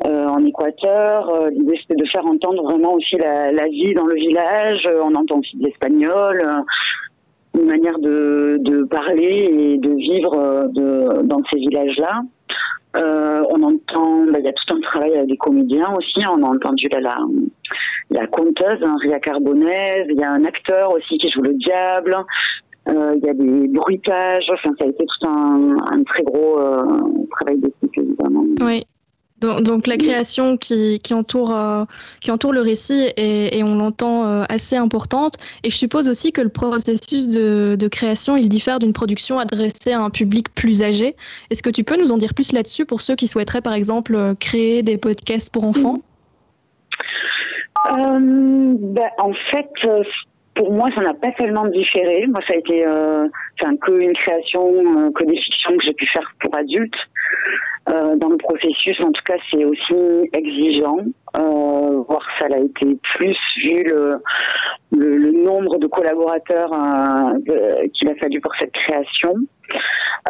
euh, en Équateur, l'idée, c'était de faire entendre vraiment aussi la, vie dans le village. On entend aussi de l'espagnol, une manière de, parler et de vivre dans ces villages-là. On entend, bah, il y a tout un travail avec des comédiens aussi. On a entendu la, conteuse, hein, Ria Carbonese. Il y a un acteur aussi qui joue le diable. Euh, il y a des bruitages. Enfin, ça a été tout un, un très gros euh, travail d'équipe, évidemment. Oui. Donc, donc la création qui, qui, entoure, euh, qui entoure le récit est, et on l'entend euh, assez importante. Et je suppose aussi que le processus de, de création, il diffère d'une production adressée à un public plus âgé. Est-ce que tu peux nous en dire plus là-dessus pour ceux qui souhaiteraient, par exemple, créer des podcasts pour enfants? Euh, ben, en fait, pour moi, ça n'a pas tellement différé. Moi, ça a été euh, que une création, euh, que des fictions que j'ai pu faire pour adultes. Euh, dans le processus, en tout cas, c'est aussi exigeant. Euh, voir ça a été plus vu le, le, le nombre de collaborateurs euh, qu'il a fallu pour cette création.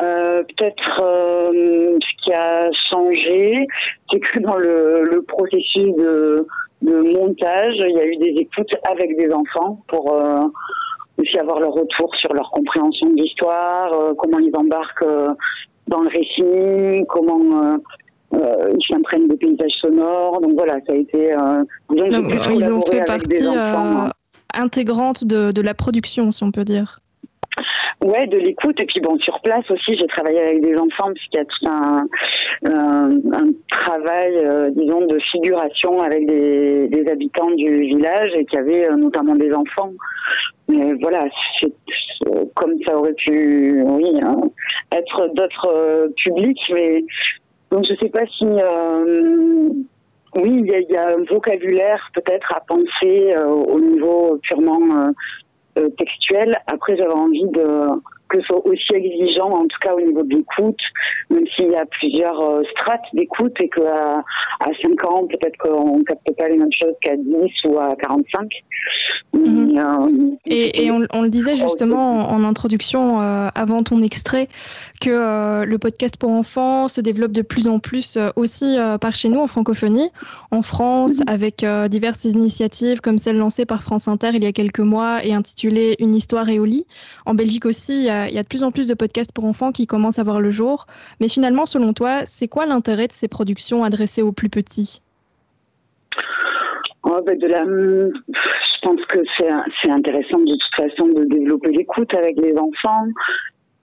Euh, Peut-être euh, ce qui a changé, c'est que dans le, le processus de, de montage, il y a eu des écoutes avec des enfants pour euh, aussi avoir leur retour sur leur compréhension de l'histoire, euh, comment ils embarquent euh, dans le récit, comment ils s'imprègnent des paysages sonores. Donc voilà, ça a été. Donc, Ils ont fait partie enfants. intégrante de, de la production, si on peut dire. Ouais, de l'écoute. Et puis bon, sur place aussi, j'ai travaillé avec des enfants puisqu'il y a tout un, travail, euh, disons, de figuration avec des, habitants du village et qui avaient euh, notamment des enfants. Mais voilà, c'est- comme ça aurait pu, oui, hein, être d'autres euh, publics, mais donc je sais pas si, oui, il y, a- un vocabulaire peut-être à penser au niveau purement euh, euh, textuel. Après, j'avais envie de que ce soit aussi exigeant, en tout cas au niveau de l'écoute, même s'il y a plusieurs euh, strates d'écoute et qu'à à 5 ans, peut-être qu'on ne capte pas les mêmes choses qu'à 10 ou à 45. Mais, euh, Et, et on, on le disait justement en, en introduction euh, avant ton extrait que euh, le podcast pour enfants se développe de plus en plus euh, aussi euh, par chez nous en francophonie, en France, avec euh, diverses initiatives comme celle lancée par France Inter il y a quelques mois et intitulée Une histoire et au lit. En Belgique aussi, il y, a, il y a de plus en plus de podcasts pour enfants qui commencent à voir le jour. Mais finalement, selon toi, c'est quoi l'intérêt de ces productions adressées aux plus petits? Oh, ben, de la, je pense que c'est c'est intéressant de toute façon de développer l'écoute avec les enfants.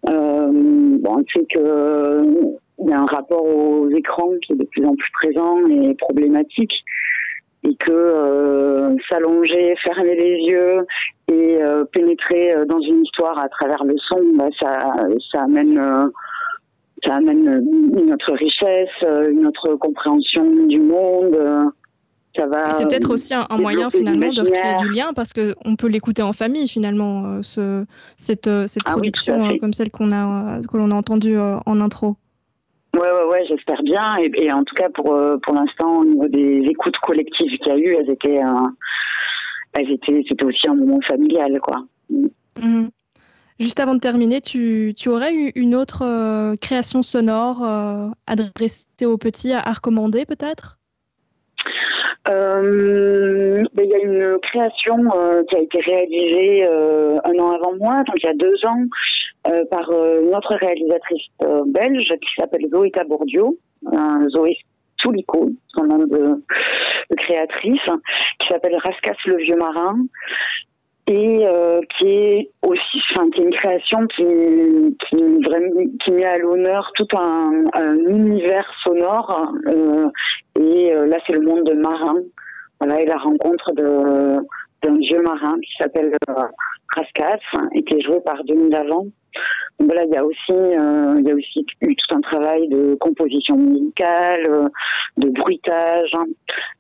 Euh, bon, on sait que il y a un rapport aux écrans qui est de plus en plus présent et problématique, et que euh, s'allonger, fermer les yeux et euh, pénétrer euh, dans une histoire à travers le son, bah, ça, ça amène euh, ça amène une autre richesse, une autre compréhension du monde. Ça va. C'est peut-être aussi un, un moyen finalement de recréer du lien parce qu'on peut l'écouter en famille finalement, ce, cette, cette Ah production comme celle qu'on a, que l'on a entendue en intro. Ouais, ouais, ouais, j'espère bien. Et, et en tout cas, pour, euh, pour l'instant, au niveau des écoutes collectives qu'il y a eu, elles étaient, euh, elles étaient, c'était aussi un moment familial, quoi. Mhm. Juste avant de terminer, tu, tu aurais eu une autre euh, création sonore euh, adressée aux petits à, à recommander peut-être? Euh, ben, il y a une création qui a été réalisée un an avant moi, donc il y a deux ans, euh, par euh, notre réalisatrice euh, belge qui s'appelle Zoé Tabordio, Zoé Soulico, son nom de, de créatrice, qui s'appelle Rascasse le vieux marin et euh, qui est aussi, enfin, qui est une création qui, qui, vraiment, qui met à l'honneur tout un, un univers sonore. euh, et euh, là, c'est le monde de marin. Voilà, et la rencontre de d'un vieux marin qui s'appelle Rascasse et qui est joué par Denis Lavant. Voilà, il y a aussi, euh, il y a aussi eu tout un travail de composition musicale, euh, de bruitage. hein.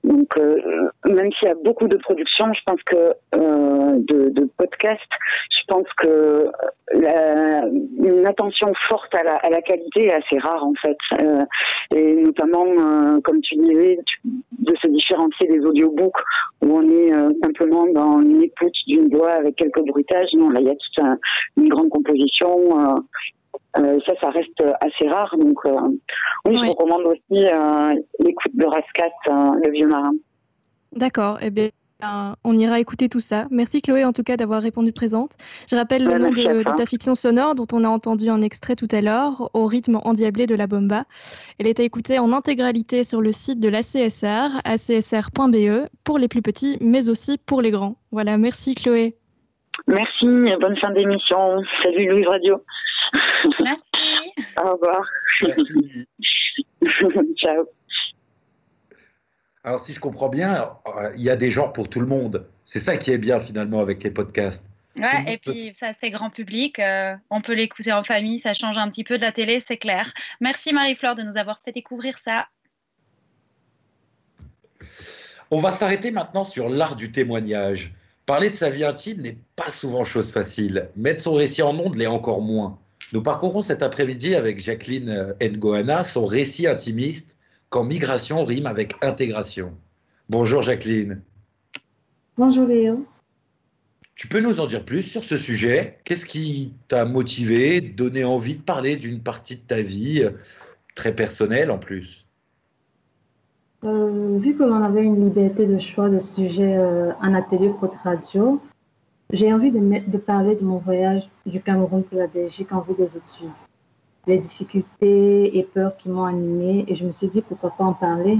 Donc, euh, même s'il y a beaucoup de productions, je pense que de, podcasts, je pense que une attention forte à la, qualité est assez rare en fait, et notamment, comme tu disais, de se différencier des audiobooks où on est simplement dans une écoute d'une voix avec quelques bruitages. Non, là, il y a toute un- une grande composition. Euh, euh, ça, ça reste assez rare. Donc, euh, oui, je recommande aussi euh, l'écoute de Rascat, le vieux marin. D'accord, eh bien, on ira écouter tout ça. Merci Chloé en tout cas d'avoir répondu présente. Je rappelle le Ouais, nom de, de ta fiction sonore dont on a entendu un extrait tout à l'heure, au rythme endiablé de la bomba. Elle est à écouter en intégralité sur le site de l'ACSR, acsr.be, pour les plus petits, mais aussi pour les grands. Voilà, merci Chloé. Merci, bonne fin d'émission. Salut Louise Radio. Merci. Au revoir. Ciao. Alors, si je comprends bien, euh, il y a des genres pour tout le monde. C'est ça qui est bien finalement avec les podcasts. Ouais, et puis ça, c'est grand public. euh, on peut l'écouter en famille, ça change un petit peu de la télé, c'est clair. Merci Marie-Fleur de nous avoir fait découvrir ça. On va s'arrêter maintenant sur l'art du témoignage. Parler de sa vie intime n'est pas souvent chose facile. Mettre son récit en ondes l'est encore moins. Nous parcourons cet après-midi avec Jacqueline euh, Ngoana son récit intimiste quand migration rime avec intégration. Bonjour Jacqueline. Bonjour Léo. Tu peux nous en dire plus sur ce sujet? Qu'est-ce qui t'a motivé, donné envie de parler d'une partie de ta vie, euh, très personnelle en plus? Euh, vu que l'on avait une liberté de choix de sujet euh, en atelier Prod Radio, j'ai envie de, de parler de mon voyage du Cameroun pour la Belgique en vue des études. Les difficultés et peurs qui m'ont animée et je me suis dit pourquoi pas en parler.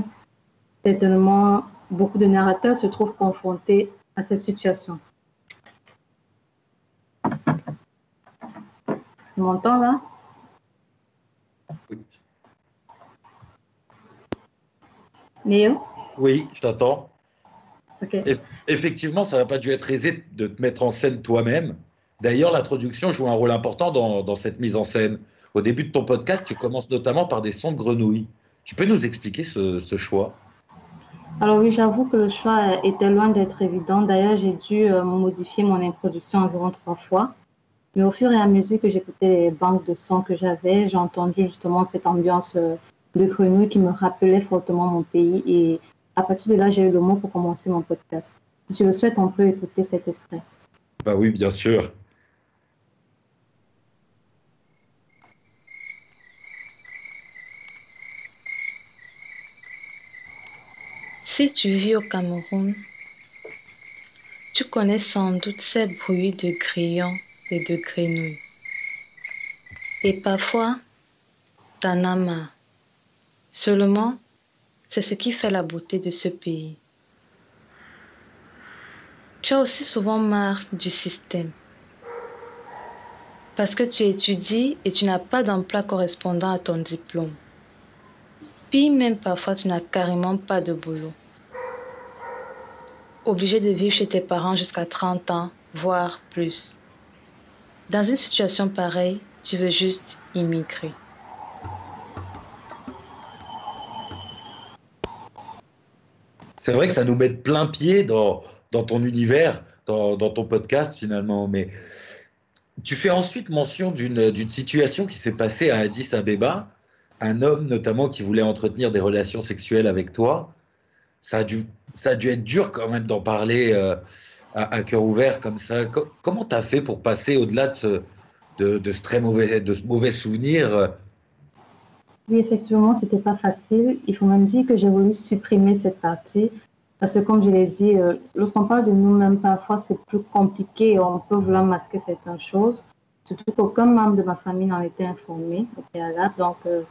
Certainement, beaucoup de narrateurs se trouvent confrontés à cette situation. Tu m'entends là? Léo? Oui, je t'entends. Ok. Eff- Effectivement, ça n'a pas dû être aisé de te mettre en scène toi-même. D'ailleurs, l'introduction joue un rôle important dans, dans, cette mise en scène. Au début de ton podcast, tu commences notamment par des sons de grenouilles. Tu peux nous expliquer ce, ce choix? Alors oui, j'avoue que le choix était loin d'être évident. D'ailleurs, j'ai dû euh, modifier mon introduction environ trois fois. Mais au fur et à mesure que j'écoutais les banques de sons que j'avais, j'ai entendu justement cette ambiance euh, de grenouille qui me rappelait fortement mon pays. Et à partir de là, j'ai eu le mot pour commencer mon podcast. Si tu le souhaites, on peut écouter cet extrait. Bah oui, bien sûr. Si tu vis au Cameroun, tu connais sans doute ces bruits de grillons et de grenouilles. Et parfois, t'en as marre. Seulement, c'est ce qui fait la beauté de ce pays. Tu as aussi souvent marre du système. Parce que tu étudies et tu n'as pas d'emploi correspondant à ton diplôme. Puis même parfois tu n'as carrément pas de boulot. Obligé de vivre chez tes parents jusqu'à 30 ans, voire plus. Dans une situation pareille, tu veux juste immigrer. C'est vrai que ça nous met plein pied dans, ton univers, dans, ton podcast finalement, mais tu fais ensuite mention d'une situation qui s'est passée à Addis Abeba, un homme notamment qui voulait entretenir des relations sexuelles avec toi. Ça a dû, être dur quand même d'en parler euh, à, cœur ouvert comme ça. Co comment tu as fait pour passer au-delà de ce, de, de, ce très mauvais, de ce mauvais souvenir Oui, effectivement, c'était pas facile. Il faut même dire que j'ai voulu supprimer cette partie parce que, comme je l'ai dit, euh, lorsqu'on parle de nous-mêmes, parfois c'est plus compliqué on peut vouloir masquer certaines choses. Surtout qu'aucun membre de ma famille n'en était informé au préalable. Donc, euh,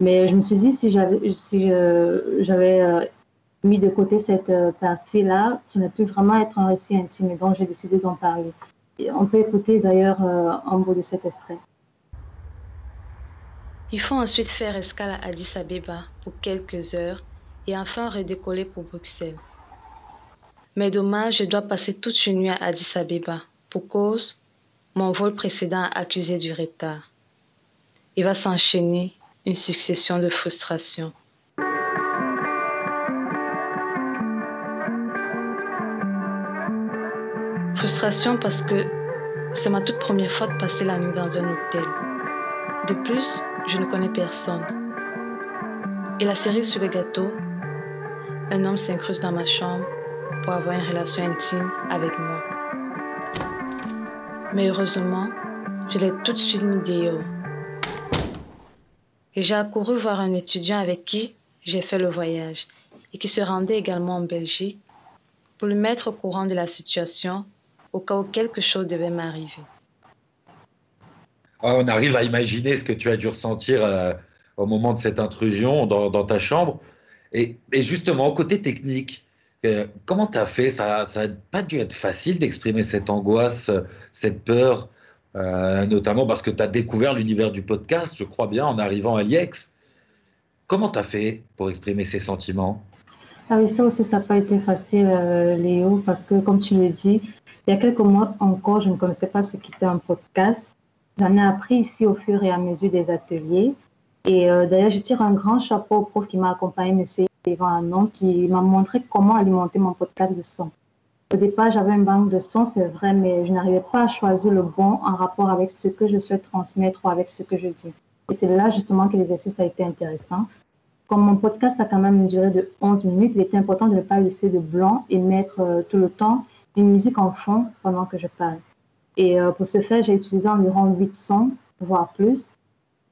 mais je me suis dit, si j'avais euh, mis de côté cette partie-là, ça ne plus vraiment être un récit intime. Donc, j'ai décidé d'en parler. On peut écouter d'ailleurs un bout de cet extrait. Il faut ensuite faire escale à Addis Abeba pour quelques heures et enfin redécoller pour Bruxelles. Mais dommage, je dois passer toute une nuit à Addis Abeba pour cause mon vol précédent accusé du retard. Il va s'enchaîner une succession de frustrations. Frustration parce que c'est ma toute première fois de passer la nuit dans un hôtel. De plus, je ne connais personne. Et la série sur le gâteau, un homme s'incruste dans ma chambre pour avoir une relation intime avec moi. Mais heureusement, je l'ai tout de suite mis dehors. Et j'ai accouru voir un étudiant avec qui j'ai fait le voyage et qui se rendait également en Belgique pour lui mettre au courant de la situation au cas où quelque chose devait m'arriver. Ah, on arrive à imaginer ce que tu as dû ressentir euh, au moment de cette intrusion dans, ta chambre. Et, justement, côté technique, euh, comment tu as fait? Ça n'a pas dû être facile d'exprimer cette angoisse, cette peur, euh, notamment parce que tu as découvert l'univers du podcast, je crois bien, en arrivant à l'IEX. Comment tu as fait pour exprimer ces sentiments? Ah oui, ça aussi, ça n'a pas été facile, Léo, parce que, comme tu le dis, il y a quelques mois encore, je ne connaissais pas ce qu'était un podcast. J'en ai appris ici au fur et à mesure des ateliers. Et euh, d'ailleurs, je tire un grand chapeau au prof qui m'a accompagné, M. Yvan Anon, qui m'a montré comment alimenter mon podcast de son. Au départ, j'avais une banque de sons, c'est vrai, mais je n'arrivais pas à choisir le bon en rapport avec ce que je souhaite transmettre ou avec ce que je dis. Et c'est là justement que l'exercice a été intéressant. Comme mon podcast a quand même une durée de 11 minutes, il était important de ne pas laisser de blanc et mettre euh, tout le temps une musique en fond pendant que je parle. Et euh, pour ce faire, j'ai utilisé environ 8 sons, voire plus.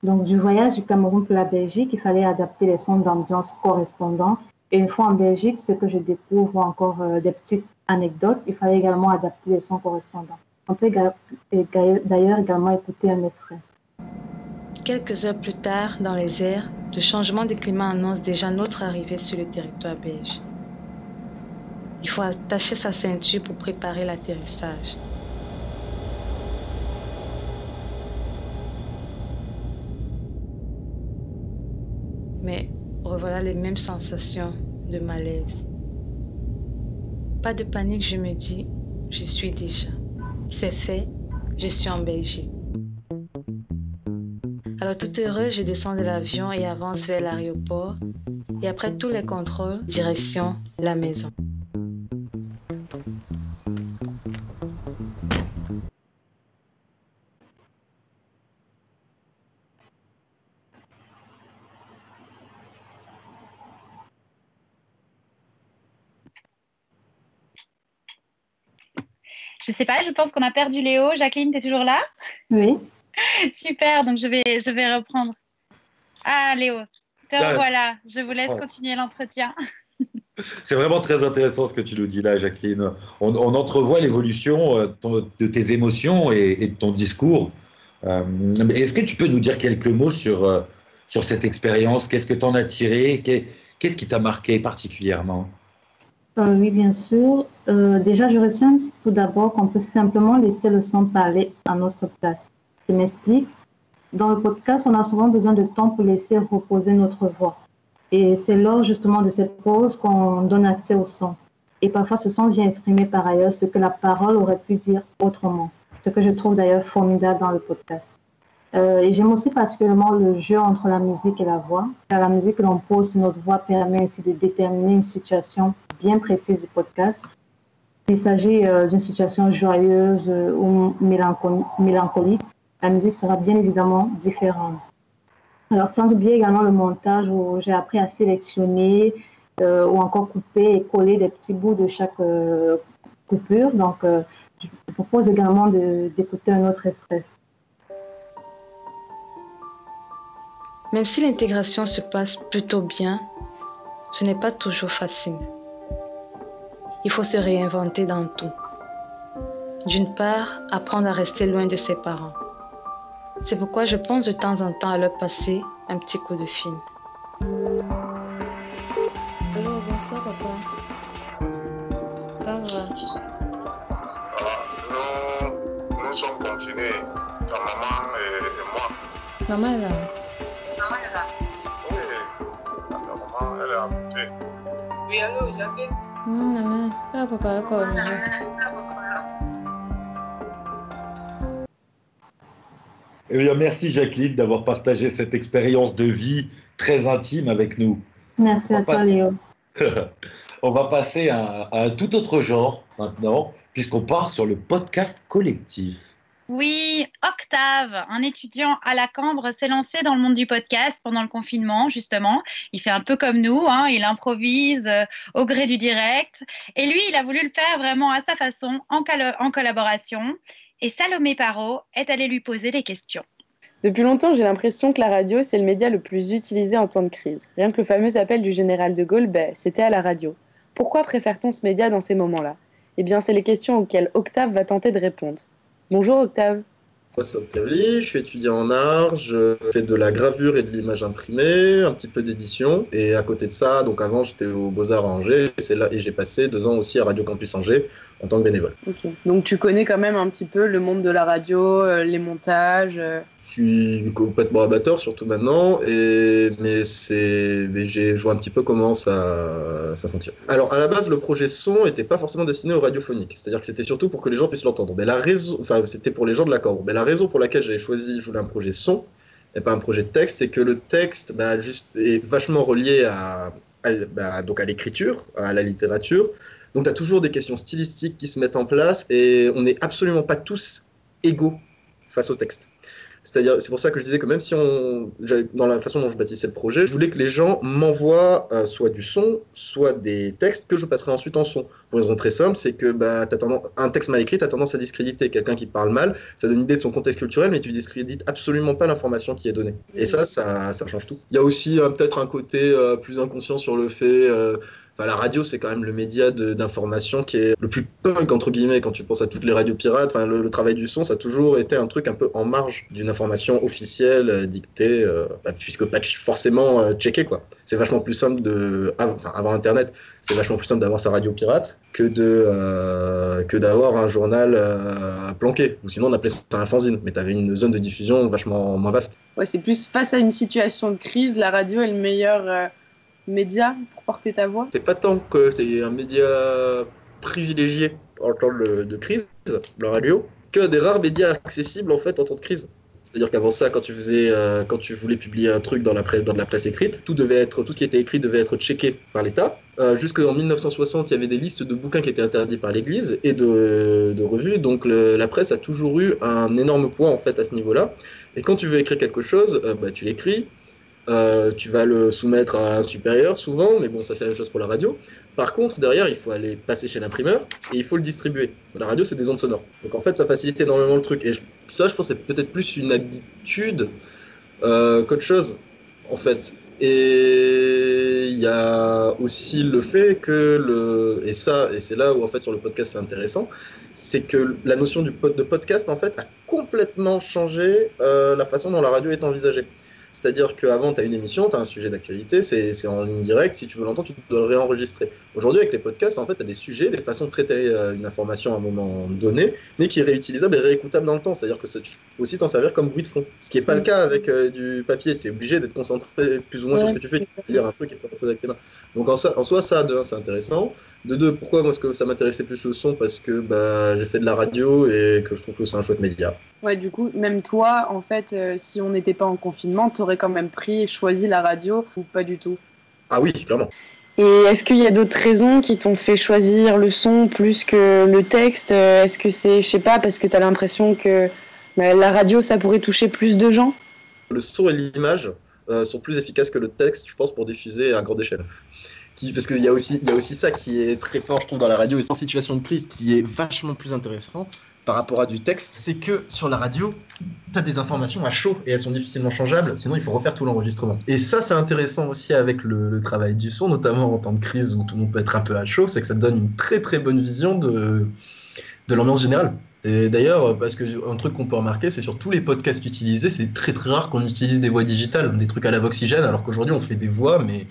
Donc, du voyage du Cameroun pour la Belgique, il fallait adapter les sons d'ambiance correspondants. Et une fois en Belgique, ce que je découvre encore euh, des petites anecdotes, il fallait également adapter les sons correspondants. On peut d'ailleurs également écouter un extrait. Quelques heures plus tard, dans les airs, le changement de climat annonce déjà notre arrivée sur le territoire belge. Il faut attacher sa ceinture pour préparer l'atterrissage. Mais revoilà les mêmes sensations de malaise. Pas de panique, je me dis, je suis déjà. C'est fait, je suis en Belgique. Alors tout heureux, je descends de l'avion et avance vers l'aéroport. Et après tous les contrôles, direction la maison. Je sais pas, je pense qu'on a perdu Léo. Jacqueline, tu es toujours là? Oui. Super, donc je vais, je vais reprendre. Ah, Léo, te Ah, revoilà. Je vous laisse Oh. continuer l'entretien. C'est vraiment très intéressant ce que tu nous dis là, Jacqueline. On, on entrevoit l'évolution euh, de tes émotions et, et de ton discours. Euh, Est-ce que tu peux nous dire quelques mots sur, euh, sur cette expérience? Qu'est-ce que tu en as tiré? Qu'est- Qu'est-ce qui t'a marqué particulièrement? Euh, oui, bien sûr. Euh, déjà, je retiens tout d'abord qu'on peut simplement laisser le son parler à notre place. Je m'explique. Dans le podcast, on a souvent besoin de temps pour laisser reposer notre voix. Et c'est lors justement de cette pause qu'on donne accès au son. Et parfois, ce son vient exprimer par ailleurs ce que la parole aurait pu dire autrement. Ce que je trouve d'ailleurs formidable dans le podcast. Euh, et j'aime aussi particulièrement le jeu entre la musique et la voix. Car la musique que l'on pose sur notre voix permet ainsi de déterminer une situation bien précise du podcast. S'il s'agit euh, d'une situation joyeuse euh, ou mélancoli- mélancolique, la musique sera bien évidemment différente. Alors, sans oublier également le montage où j'ai appris à sélectionner euh, ou encore couper et coller des petits bouts de chaque coupure. Donc, je vous propose également d'écouter un autre extrait. Même si l'intégration se passe plutôt bien, ce n'est pas toujours facile. Il faut se réinventer dans tout. D'une part, apprendre à rester loin de ses parents. C'est pourquoi je pense de temps en temps à leur passer un petit coup de fil. Allô, bonsoir papa. Ça va? Nous sommes confinés, ta maman et, et moi. Maman est là. Oui, ta maman, elle est à côté. Oui, allô, Jacqueline D'accord. Eh bien, merci Jacqueline d'avoir partagé cette expérience de vie très intime avec nous. Merci à toi, passe. Léo. On va passer à, à un tout autre genre maintenant, puisqu'on part sur le podcast collectif. Oui, Octave, un étudiant à la Cambre, s'est lancé dans le monde du podcast pendant le confinement, justement. Il fait un peu comme nous, hein, il improvise euh, au gré du direct. Et lui, il a voulu le faire vraiment à sa façon, en, collaboration. Et Salomé Parot est allée lui poser des questions. Depuis longtemps, j'ai l'impression que la radio, c'est le média le plus utilisé en temps de crise. Rien que le fameux appel du général de Gaulle, ben, c'était à la radio. Pourquoi préfère-t-on ce média dans ces moments-là? Eh bien, c'est les questions auxquelles Octave va tenter de répondre. Bonjour Octave. Moi, c'est Octave je suis étudiant en art, je fais de la gravure et de l'image imprimée, un petit peu d'édition. Et à côté de ça, donc avant, j'étais au Beaux-Arts à Angers, et j'ai passé deux ans aussi à Radio Campus Angers en tant que bénévole. Ok. Donc tu connais quand même un petit peu le monde de la radio, euh, les montages. euh. Je suis complètement amateur, surtout maintenant, et, mais, c'est, mais j'ai joué un petit peu comment ça, ça fonctionne. Alors, à la base, le projet son n'était pas forcément destiné au radiophonique, c'est-à-dire que c'était surtout pour que les gens puissent l'entendre. Mais la raison, enfin, c'était pour les gens de la. Mais la raison pour laquelle j'avais choisi, je voulais un projet son, et pas un projet de texte, c'est que le texte bah, juste, est vachement relié à, à, bah, donc à l'écriture, à la littérature. Donc, tu as toujours des questions stylistiques qui se mettent en place, et on n'est absolument pas tous égaux face au texte. C'est-à-dire, c'est pour ça que je disais que même si on, dans la façon dont je bâtissais le projet, je voulais que les gens m'envoient euh, soit du son, soit des textes que je passerai ensuite en son. Pour une raison très simple, c'est que bah, t'as tendance, un texte mal écrit, tu as tendance à discréditer. Quelqu'un qui parle mal, ça donne une idée de son contexte culturel, mais tu discrédites absolument pas l'information qui est donnée. Et ça, ça, ça change tout. Il y a aussi euh, peut-être un côté euh, plus inconscient sur le fait. Enfin, la radio, c'est quand même le média d'information qui est le plus punk, entre guillemets, quand tu penses à toutes les radios pirates. Enfin, le, travail du son, ça a toujours été un truc un peu en marge d'une information officielle, euh, dictée, euh, bah, puisque pas forcément euh, checké, quoi. C'est vachement plus simple de. Enfin, avant Internet, c'est vachement plus simple d'avoir sa radio pirate que de euh, que d'avoir un journal planqué. Ou sinon, on appelait ça un fanzine, mais t'avais une zone de diffusion vachement moins vaste. Ouais, c'est plus face à une situation de crise, la radio est le meilleur média pour porter ta voix. C'est pas tant que c'est un média privilégié en temps de, crise, la radio, qu'un des rares médias accessibles en fait en temps de crise. C'est-à-dire qu'avant ça, quand tu faisais, euh, quand tu voulais publier un truc dans la presse, écrite, tout devait être, tout ce qui était écrit devait être checké par l'État. Euh, Jusqu'en 1960, il y avait des listes de bouquins qui étaient interdits par l'Église et de, revues. Donc la presse a toujours eu un énorme poids en fait à ce niveau-là. Et quand tu veux écrire quelque chose, euh, bah, tu l'écris. Euh, tu vas le soumettre à un supérieur souvent, mais bon, ça c'est la même chose pour la radio. Par contre, derrière, il faut aller passer chez l'imprimeur et il faut le distribuer. La radio, c'est des ondes sonores. Donc en fait, ça facilite énormément le truc. Et ça, je pense, c'est peut-être plus une habitude euh, qu'autre chose, en fait. Et il y a aussi le fait que le et ça et c'est là où en fait sur le podcast c'est intéressant, c'est que la notion de podcast en fait a complètement changé euh, la façon dont la radio est envisagée. C'est-à-dire qu'avant, tu as une émission, tu as un sujet d'actualité, c'est c'est en ligne directe, si tu veux l'entendre, tu dois le réenregistrer. Aujourd'hui, avec les podcasts, en fait, tu as des sujets, des façons de traiter euh, une information à un moment donné, mais qui est réutilisable et réécoutable dans le temps. C'est-à-dire que ça- tu peux aussi t'en servir comme bruit de fond. Ce qui n'est pas le cas avec euh, du papier, tu es obligé d'être concentré plus ou moins sur ce que tu fais, tu peux lire un truc et faire autre chose avec tes mains. Donc en, ça, en soi, ça, de un, c'est intéressant. De deux, pourquoi moi, que ça m'intéressait plus le son Parce que bah, j'ai fait de la radio et que je trouve que c'est un chouette média. Ouais, du coup, même toi, en fait, euh, si on n'était pas en confinement, t'aurais quand même pris et choisi la radio ou pas du tout? Ah oui, clairement. Et est-ce qu'il y a d'autres raisons qui t'ont fait choisir le son plus que le texte? Euh, Est-ce que c'est, je sais pas, parce que t'as l'impression que bah, la radio, ça pourrait toucher plus de gens? Le son et l'image euh, sont plus efficaces que le texte, je pense, pour diffuser à grande échelle. Parce qu'il y, a aussi- y a aussi ça qui est très fort, je trouve, dans la radio et en situation de crise, qui est vachement plus intéressant par rapport à du texte, c'est que sur la radio, tu as des informations à chaud et elles sont difficilement changeables, sinon il faut refaire tout l'enregistrement. Et ça, c'est intéressant aussi avec le, travail du son, notamment en temps de crise où tout le monde peut être un peu à chaud, c'est que ça donne une très très bonne vision de, de l'ambiance générale. Et d'ailleurs, parce que un truc qu'on peut remarquer, c'est sur tous les podcasts utilisés, c'est très très rare qu'on utilise des voix digitales, des trucs à la voxygène, alors qu'aujourd'hui on fait des voix, mais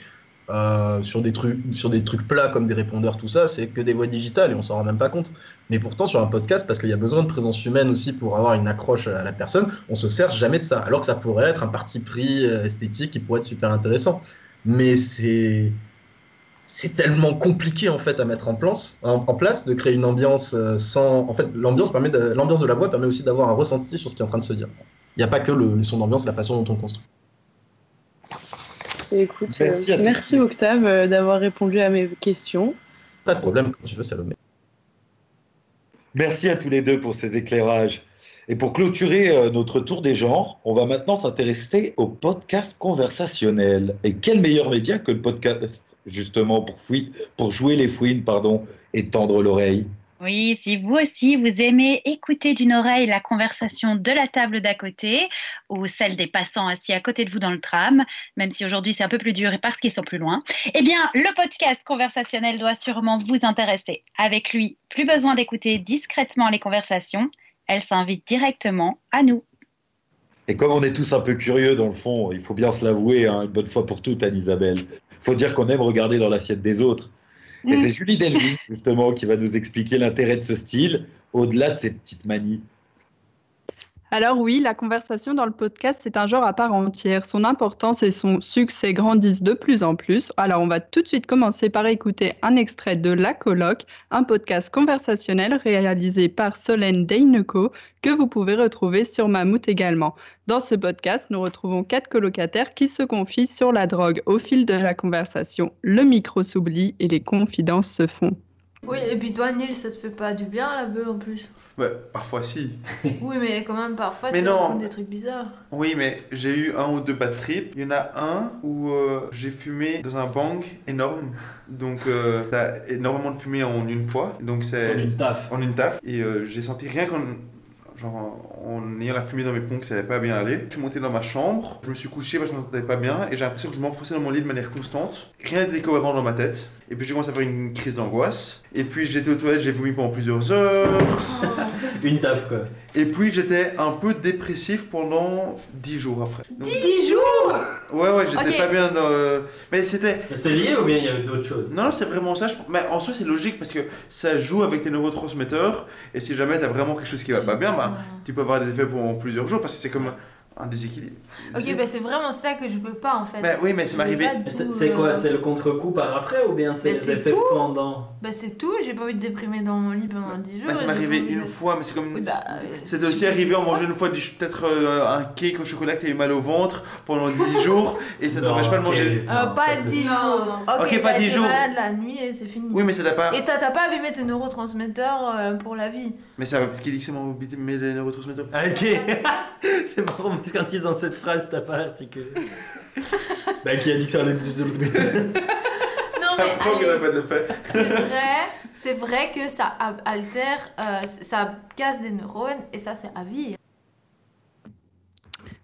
euh, sur, des trucs, sur des trucs plats comme des répondeurs, tout ça, c'est que des voix digitales et on s'en rend même pas compte. Mais pourtant, sur un podcast, parce qu'il y a besoin de présence humaine aussi pour avoir une accroche à la personne, on se sert jamais de ça. Alors que ça pourrait être un parti pris euh, esthétique qui pourrait être super intéressant. Mais c'est. C'est tellement compliqué en fait à mettre en place, en, place de créer une ambiance euh, sans. En fait, l'ambiance permet de, l'ambiance de la voix permet aussi d'avoir un ressenti sur ce qui est en train de se dire. Il n'y a pas que le, les sons d'ambiance, la façon dont on construit. Et Écoute, Merci euh, merci Octave euh, d'avoir répondu à mes questions. Pas de problème quand tu veux, Salomé. Merci à tous les deux pour ces éclairages. Et pour clôturer euh, notre tour des genres, on va maintenant s'intéresser au podcast conversationnel. Et quel meilleur média que le podcast, justement, pour, pour jouer les fouines pardon, et tendre l'oreille Oui, si vous aussi vous aimez écouter d'une oreille la conversation de la table d'à côté ou celle des passants assis à côté de vous dans le tram, même si aujourd'hui c'est un peu plus dur et parce qu'ils sont plus loin, eh bien le podcast conversationnel doit sûrement vous intéresser. Avec lui, plus besoin d'écouter discrètement les conversations, elles s'invitent directement à nous. Et comme on est tous un peu curieux dans le fond, il faut bien se l'avouer, hein, une bonne fois pour toutes, Anne-Isabelle. Faut dire qu'on aime regarder dans l'assiette des autres. Et c'est Julie Delvin, justement, qui va nous expliquer l'intérêt de ce style, au-delà de ces petites manies. Alors oui, la conversation dans le podcast, c'est un genre à part entière. Son importance et son succès grandissent de plus en plus. Alors on va tout de suite commencer par écouter un extrait de La Colloque, un podcast conversationnel réalisé par Solène Deineco, que vous pouvez retrouver sur Mammouth également. Dans ce podcast, nous retrouvons quatre colocataires qui se confient sur la drogue. Au fil de la conversation, le micro s'oublie et les confidences se font. Oui, et puis toi, Neil, ça te fait pas du bien la bœuf en plus Ouais, parfois si. Oui, mais quand même, parfois, Mais tu non. des trucs bizarres. Oui, mais j'ai eu un ou deux bad trips. Il y en a un où euh, j'ai fumé dans un bang énorme. Donc, euh, t'as énormément de fumée en une fois. Donc, c'est. En une taf. En une taf. Et euh, j'ai senti rien qu'en. Genre, en ayant la fumée dans mes poumons, que ça allait pas bien aller. Je suis monté dans ma chambre, je me suis couché parce que je m'entendais pas bien et j'ai l'impression que je m'enfonçais dans mon lit de manière constante. Rien n'était cohérent dans ma tête. Et puis j'ai commencé à faire une crise d'angoisse. Et puis j'étais aux toilettes, j'ai vomi pendant plusieurs heures. Une taf quoi. Et puis j'étais un peu dépressif pendant 10 jours après. Donc- 10 jours Ouais, ouais, j'étais pas bien. dans- Mais c'était. C'était lié ou bien il y avait d'autres choses? Non, non, c'est vraiment ça. je- Mais en soi, c'est logique parce que ça joue avec tes neurotransmetteurs. Et si jamais t'as vraiment quelque chose qui va pas bien, bah, tu peux avoir des effets pendant plusieurs jours parce que c'est comme un déséquilibre. Ok, bah c'est vraiment ça que je veux pas en fait. Bah oui, mais C'est tout, c'est quoi euh, C'est le contre-coup par après ou bien c'est Bah, c'est tout. pendant? Bah c'est tout, j'ai pas envie de déprimer dans mon lit pendant 10 jours. Bah, m'est pas arrivé une fois, mais c'est comme. Oui, bah, euh, C'était aussi arrivé en mangeant une fois peut-être euh, un cake au chocolat que t'avais mal au ventre pendant 10 jours et ça t'empêche pas de manger. Euh, pas 10 jours. Ok, pas t'as 10 été jours. malade la nuit et c'est fini. Oui, mais ça t'a pas. Et t'as t'as pas abîmé tes neurotransmetteurs pour la vie. Mais ça qui dit que c'est mon mais les neurotransmetteurs. Ok C'est marrant parce qu'en disant cette phrase, t'as pas articulé. bah, qui a dit que ça allait. Non mais allez, c'est vrai, c'est vrai que ça altère, euh, ça casse des neurones et ça c'est à vie.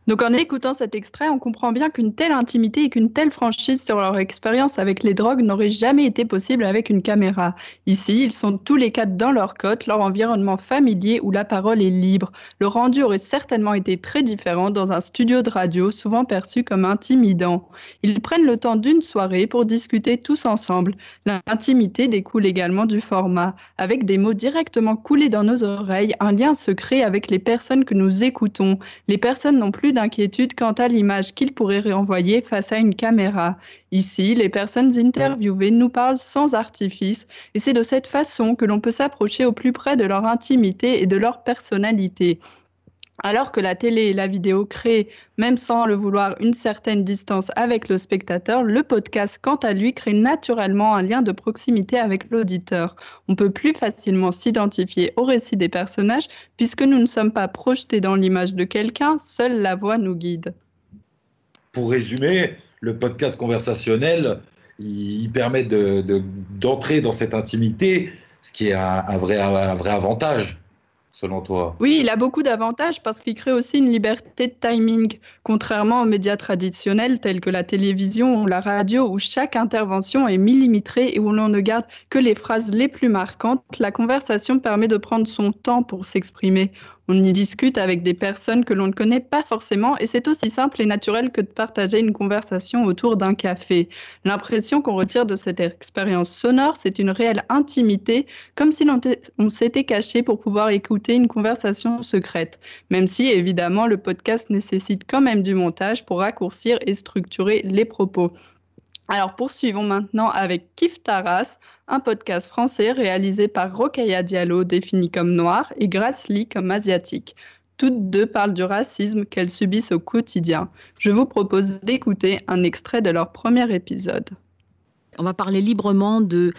Donc en écoutant cet extrait, on comprend bien qu'une telle intimité et qu'une telle franchise sur leur expérience avec les drogues n'aurait jamais été possible avec une caméra. Ici, ils sont tous les quatre dans leur cote, leur environnement familier où la parole est libre. Le rendu aurait certainement été très différent dans un studio de radio souvent perçu comme intimidant. Ils prennent le temps d'une soirée pour discuter tous ensemble. L'intimité découle également du format. Avec des mots directement coulés dans nos oreilles, un lien se crée avec les personnes que nous écoutons. Les personnes n'ont plus d'inquiétude quant à l'image qu'ils pourraient renvoyer face à une caméra. Ici, les personnes interviewées nous parlent sans artifice et c'est de cette façon que l'on peut s'approcher au plus près de leur intimité et de leur personnalité. Alors que la télé et la vidéo créent, même sans le vouloir, une certaine distance avec le spectateur, le podcast, quant à lui, crée naturellement un lien de proximité avec l'auditeur. On peut plus facilement s'identifier au récit des personnages puisque nous ne sommes pas projetés dans l'image de quelqu'un, seule la voix nous guide. Pour résumer, le podcast conversationnel, il, permet de- de- d'entrer dans cette intimité, ce qui est un vrai, un vrai avantage, selon toi. Oui, il a beaucoup d'avantages parce qu'il crée aussi une liberté de timing, contrairement aux médias traditionnels tels que la télévision ou la radio où chaque intervention est millimétrée et où l'on ne garde que les phrases les plus marquantes. La conversation permet de prendre son temps pour s'exprimer. On y discute avec des personnes que l'on ne connaît pas forcément et c'est aussi simple et naturel que de partager une conversation autour d'un café. L'impression qu'on retire de cette expérience sonore, c'est une réelle intimité, comme si l'on s'était caché pour pouvoir écouter une conversation secrète, même si évidemment le podcast nécessite quand même du montage pour raccourcir et structurer les propos. Alors poursuivons maintenant avec Kif Taras, un podcast français réalisé par Rokhaya Diallo, défini comme noir, et Grace Lee comme asiatique. Toutes deux parlent du racisme qu'elles subissent au quotidien. Je vous propose d'écouter un extrait de leur premier épisode. On va parler librement de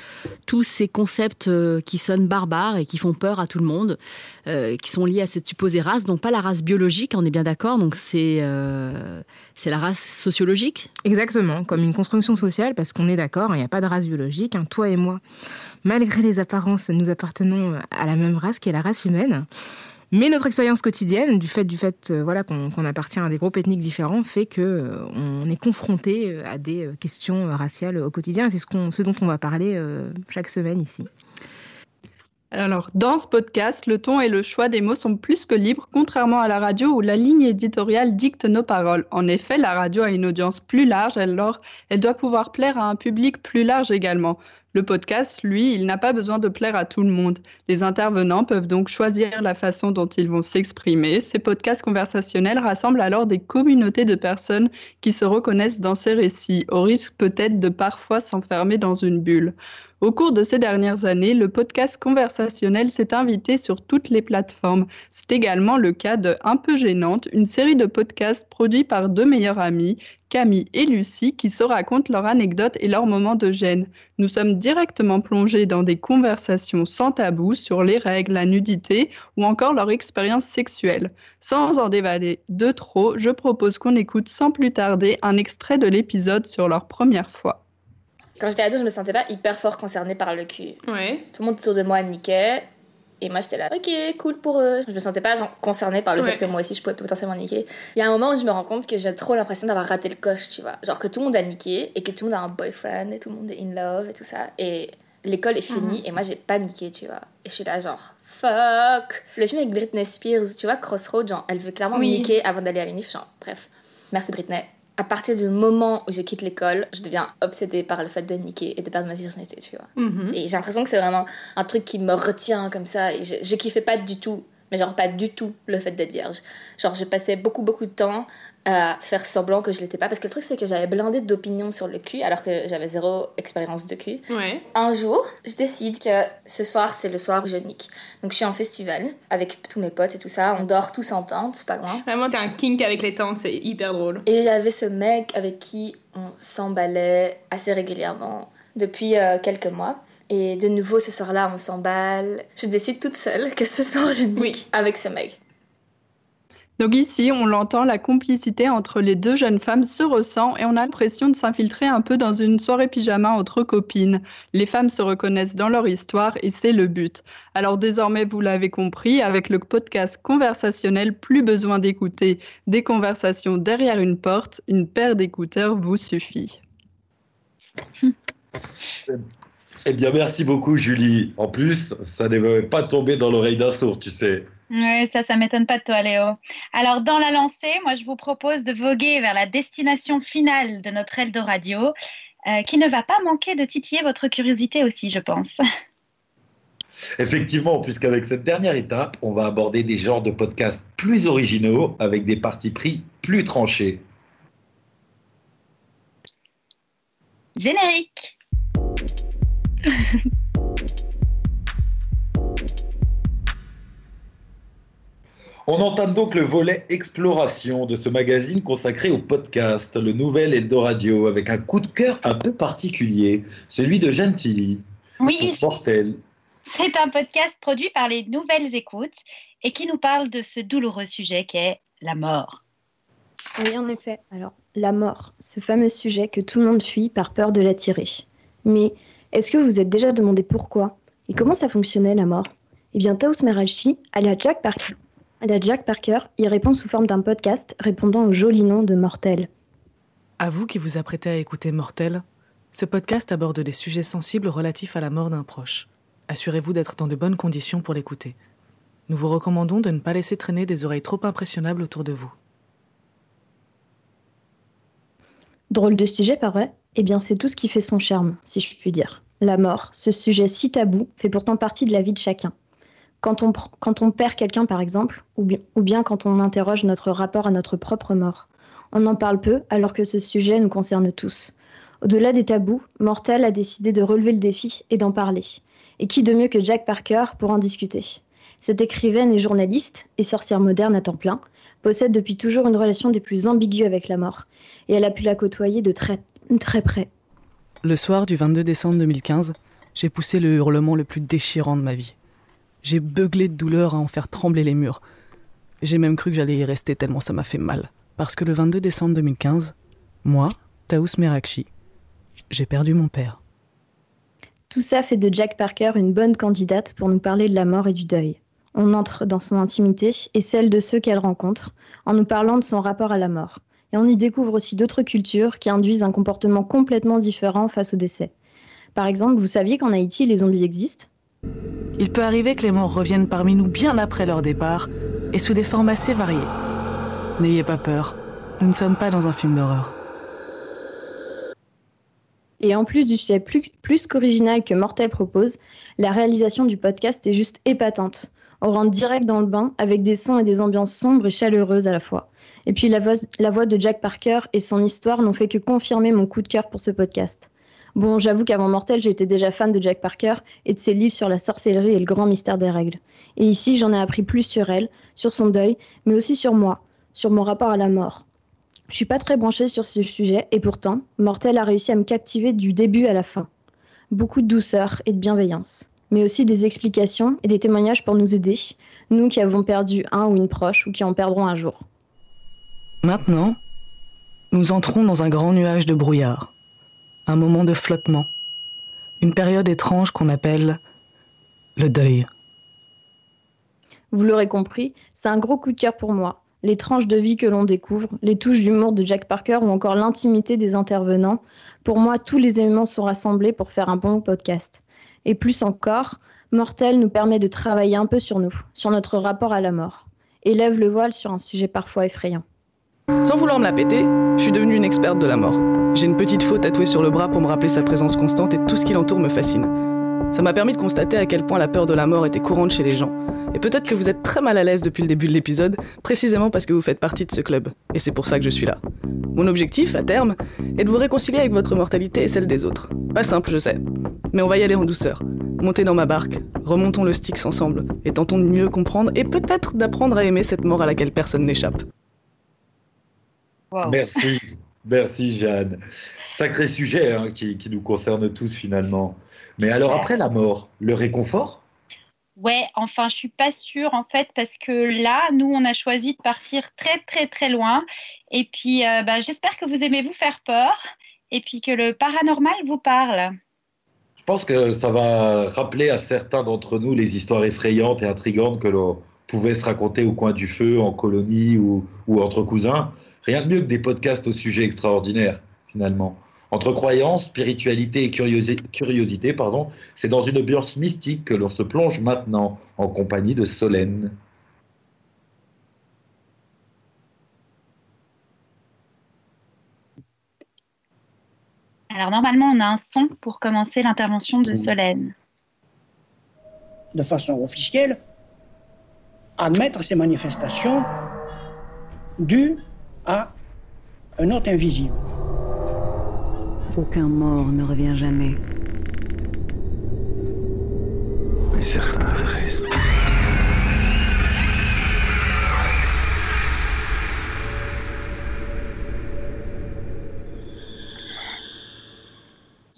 tous ces concepts euh, qui sonnent barbares et qui font peur à tout le monde, euh, qui sont liés à cette supposée race, donc pas la race biologique, on est bien d'accord, donc c'est euh, c'est la race sociologique. Exactement, comme une construction sociale, parce qu'on est d'accord, il n'y a pas de race biologique. hein. Toi et moi, malgré les apparences, nous appartenons à la même race qui est la race humaine. Mais notre expérience quotidienne, du fait, du fait euh, voilà, qu'on appartient à des groupes ethniques différents, fait que euh, on est confronté euh, à des euh, questions raciales au quotidien. C'est ce, ce dont on va parler chaque semaine ici. Alors, dans ce podcast, le ton et le choix des mots sont plus que libres, contrairement à la radio où la ligne éditoriale dicte nos paroles. En effet, la radio a une audience plus large, alors elle doit pouvoir plaire à un public plus large également. Le podcast, lui, il n'a pas besoin de plaire à tout le monde. Les intervenants peuvent donc choisir la façon dont ils vont s'exprimer. Ces podcasts conversationnels rassemblent alors des communautés de personnes qui se reconnaissent dans ces récits, au risque peut-être de parfois s'enfermer dans une bulle. Au cours de ces dernières années, le podcast conversationnel s'est invité sur toutes les plateformes. C'est également le cas de Un peu gênante, une série de podcasts produits par deux meilleures amies, Camille et Lucie, qui se racontent leurs anecdotes et leurs moments de gêne. Nous sommes directement plongés dans des conversations sans tabou sur les règles, la nudité ou encore leur expérience sexuelle. Sans en dévaler de trop, je propose qu'on écoute sans plus tarder un extrait de l'épisode sur leur première fois. Quand j'étais ado, je me sentais pas hyper fort concernée par le cul. Ouais. Tout le monde autour de moi niquait. Et moi, j'étais là, ok, cool pour eux. Je me sentais pas genre, concernée par le Ouais. fait que moi aussi, je pouvais potentiellement niquer. Il y a un moment où je me rends compte que j'ai trop l'impression d'avoir raté le coche, tu vois. Genre que tout le monde a niqué et que tout le monde a un boyfriend et tout le monde est in love et tout ça. Et l'école est finie Mhm. et moi, j'ai pas niqué, tu vois. Et je suis là, genre, fuck. Le film avec Britney Spears, tu vois, Crossroad, genre, elle veut clairement Oui. niquer avant d'aller à l'UNIF. Genre, bref. Merci Britney. À partir du moment où je quitte l'école, je deviens obsédée par le fait de niquer et de perdre ma virginité, tu vois. Mhm. Et j'ai l'impression que c'est vraiment un truc qui me retient comme ça. Et je, je kiffais pas du tout mais genre pas du tout le fait d'être vierge. Genre je passais beaucoup beaucoup de temps à faire semblant que je l'étais pas parce que le truc c'est que j'avais blindé d'opinions sur le cul alors que j'avais zéro expérience de cul. Ouais. Un jour, je décide que ce soir c'est le soir où je nique. Donc je suis en festival avec tous mes potes et tout ça, on dort tous en tente, pas loin. Vraiment, t'es un kink avec les tentes, c'est hyper drôle. Et j'avais ce mec avec qui on s'emballait assez régulièrement depuis euh, quelques mois. Et de nouveau, ce soir-là, on s'emballe. Je décide toute seule que ce soir, je nique avec ce mec. Donc ici, on l'entend, la complicité entre les deux jeunes femmes se ressent et on a l'impression de s'infiltrer un peu dans une soirée pyjama entre copines. Les femmes se reconnaissent dans leur histoire et c'est le but. Alors désormais, vous l'avez compris, avec le podcast conversationnel, plus besoin d'écouter des conversations derrière une porte, une paire d'écouteurs vous suffit. Eh bien, merci beaucoup, Julie. En plus, ça ne devait pas tomber dans l'oreille d'un sourd, tu sais. Oui, ça, ça m'étonne pas de toi, Léo. Alors, dans la lancée, moi, je vous propose de voguer vers la destination finale de notre aile de radio, euh, qui ne va pas manquer de titiller votre curiosité aussi, je pense. Effectivement, puisqu'avec cette dernière étape, on va aborder des genres de podcasts plus originaux, avec des partis pris plus tranchés. Générique. On entame donc le volet exploration de ce magazine consacré au podcast, le nouvel Eldoradio, avec un coup de cœur un peu particulier, celui de Gentilly. Oui. Mortel. C'est un podcast produit par les Nouvelles Écoutes et qui nous parle de ce douloureux sujet qu'est la mort. Oui, en effet. Alors, la mort, ce fameux sujet que tout le monde fuit par peur de l'attirer. Mais est-ce que vous vous êtes déjà demandé pourquoi Et comment ça fonctionnait la mort? Eh bien, Taos Merachi, alias Jack Parker, alias Jack Parker, y répond sous forme d'un podcast répondant au joli nom de Mortel. À vous qui vous apprêtez à écouter Mortel, ce podcast aborde des sujets sensibles relatifs à la mort d'un proche. Assurez-vous d'être dans de bonnes conditions pour l'écouter. Nous vous recommandons de ne pas laisser traîner des oreilles trop impressionnables autour de vous. Drôle de sujet, pas vrai? Eh bien, c'est tout ce qui fait son charme, si je puis dire. La mort, ce sujet si tabou, fait pourtant partie de la vie de chacun. Quand on, perd quelqu'un, par exemple, ou bien, ou bien quand on interroge notre rapport à notre propre mort, on en parle peu alors que ce sujet nous concerne tous. Au-delà des tabous, Mortel a décidé de relever le défi et d'en parler. Et qui de mieux que Jack Parker pour en discuter? Cette écrivaine et journaliste, et sorcière moderne à temps plein, possède depuis toujours une relation des plus ambiguës avec la mort, et elle a pu la côtoyer de très, très près. Le soir du 22 décembre 2015, j'ai poussé le hurlement le plus déchirant de ma vie. J'ai beuglé de douleur à en faire trembler les murs. J'ai même cru que j'allais y rester tellement ça m'a fait mal. Parce que le 22 décembre 2015, moi, Taous Merakchi, j'ai perdu mon père. Tout ça fait de Jack Parker une bonne candidate pour nous parler de la mort et du deuil. On entre dans son intimité et celle de ceux qu'elle rencontre en nous parlant de son rapport à la mort. Et on y découvre aussi d'autres cultures qui induisent un comportement complètement différent face au décès. Par exemple, vous saviez qu'en Haïti, les zombies existent? Il peut arriver que les morts reviennent parmi nous bien après leur départ et sous des formes assez variées. N'ayez pas peur, nous ne sommes pas dans un film d'horreur. Et en plus du sujet plus, plus qu'original que Mortel propose, la réalisation du podcast est juste épatante. On rentre direct dans le bain avec des sons et des ambiances sombres et chaleureuses à la fois. Et puis la voix, de Jack Parker et son histoire n'ont fait que confirmer mon coup de cœur pour ce podcast. Bon, j'avoue qu'avant Mortel, j'étais déjà fan de Jack Parker et de ses livres sur la sorcellerie et le grand mystère des règles. Et ici, j'en ai appris plus sur elle, sur son deuil, mais aussi sur moi, sur mon rapport à la mort. Je suis pas très branchée sur ce sujet et pourtant, Mortel a réussi à me captiver du début à la fin. Beaucoup de douceur et de bienveillance, mais aussi des explications et des témoignages pour nous aider, nous qui avons perdu un ou une proche ou qui en perdrons un jour. Maintenant, nous entrons dans un grand nuage de brouillard, un moment de flottement, une période étrange qu'on appelle le deuil. Vous l'aurez compris, c'est un gros coup de cœur pour moi. Les tranches de vie que l'on découvre, les touches d'humour de Jack Parker ou encore l'intimité des intervenants, pour moi, tous les éléments sont rassemblés pour faire un bon podcast. Et plus encore, Mortel nous permet de travailler un peu sur nous, sur notre rapport à la mort, et lève le voile sur un sujet parfois effrayant. Sans vouloir me la péter, je suis devenue une experte de la mort. J'ai une petite faute tatouée sur le bras pour me rappeler sa présence constante et tout ce qui l'entoure me fascine. Ça m'a permis de constater à quel point la peur de la mort était courante chez les gens. Et peut-être que vous êtes très mal à l'aise depuis le début de l'épisode, précisément parce que vous faites partie de ce club. Et c'est pour ça que je suis là. Mon objectif, à terme, est de vous réconcilier avec votre mortalité et celle des autres. Pas simple, je sais. Mais on va y aller en douceur. Montez dans ma barque, remontons le Styx ensemble, et tentons de mieux comprendre et peut-être d'apprendre à aimer cette mort à laquelle personne n'échappe. Merci, merci Jeanne. Sacré sujet hein, qui, qui nous concerne tous finalement. Mais alors après la mort, le réconfort? Ouais, enfin, je suis pas sûre en fait parce que là, nous, on a choisi de partir très très très loin. Et puis, euh, bah, j'espère que vous aimez vous faire peur et puis que le paranormal vous parle. Je pense que ça va rappeler à certains d'entre nous les histoires effrayantes et intrigantes que l'on pouvait se raconter au coin du feu, en colonie ou, ou entre cousins. Rien de mieux que des podcasts au sujet extraordinaire, finalement. Entre croyance, spiritualité et curiosi- curiosité, pardon, c'est dans une ambiance mystique que l'on se plonge maintenant en compagnie de Solène. Alors normalement, on a un son pour commencer l'intervention de Solène. de façon officielle, admettre ces manifestations dues à un hôte invisible. Aucun mort ne revient jamais. Mais certains restent.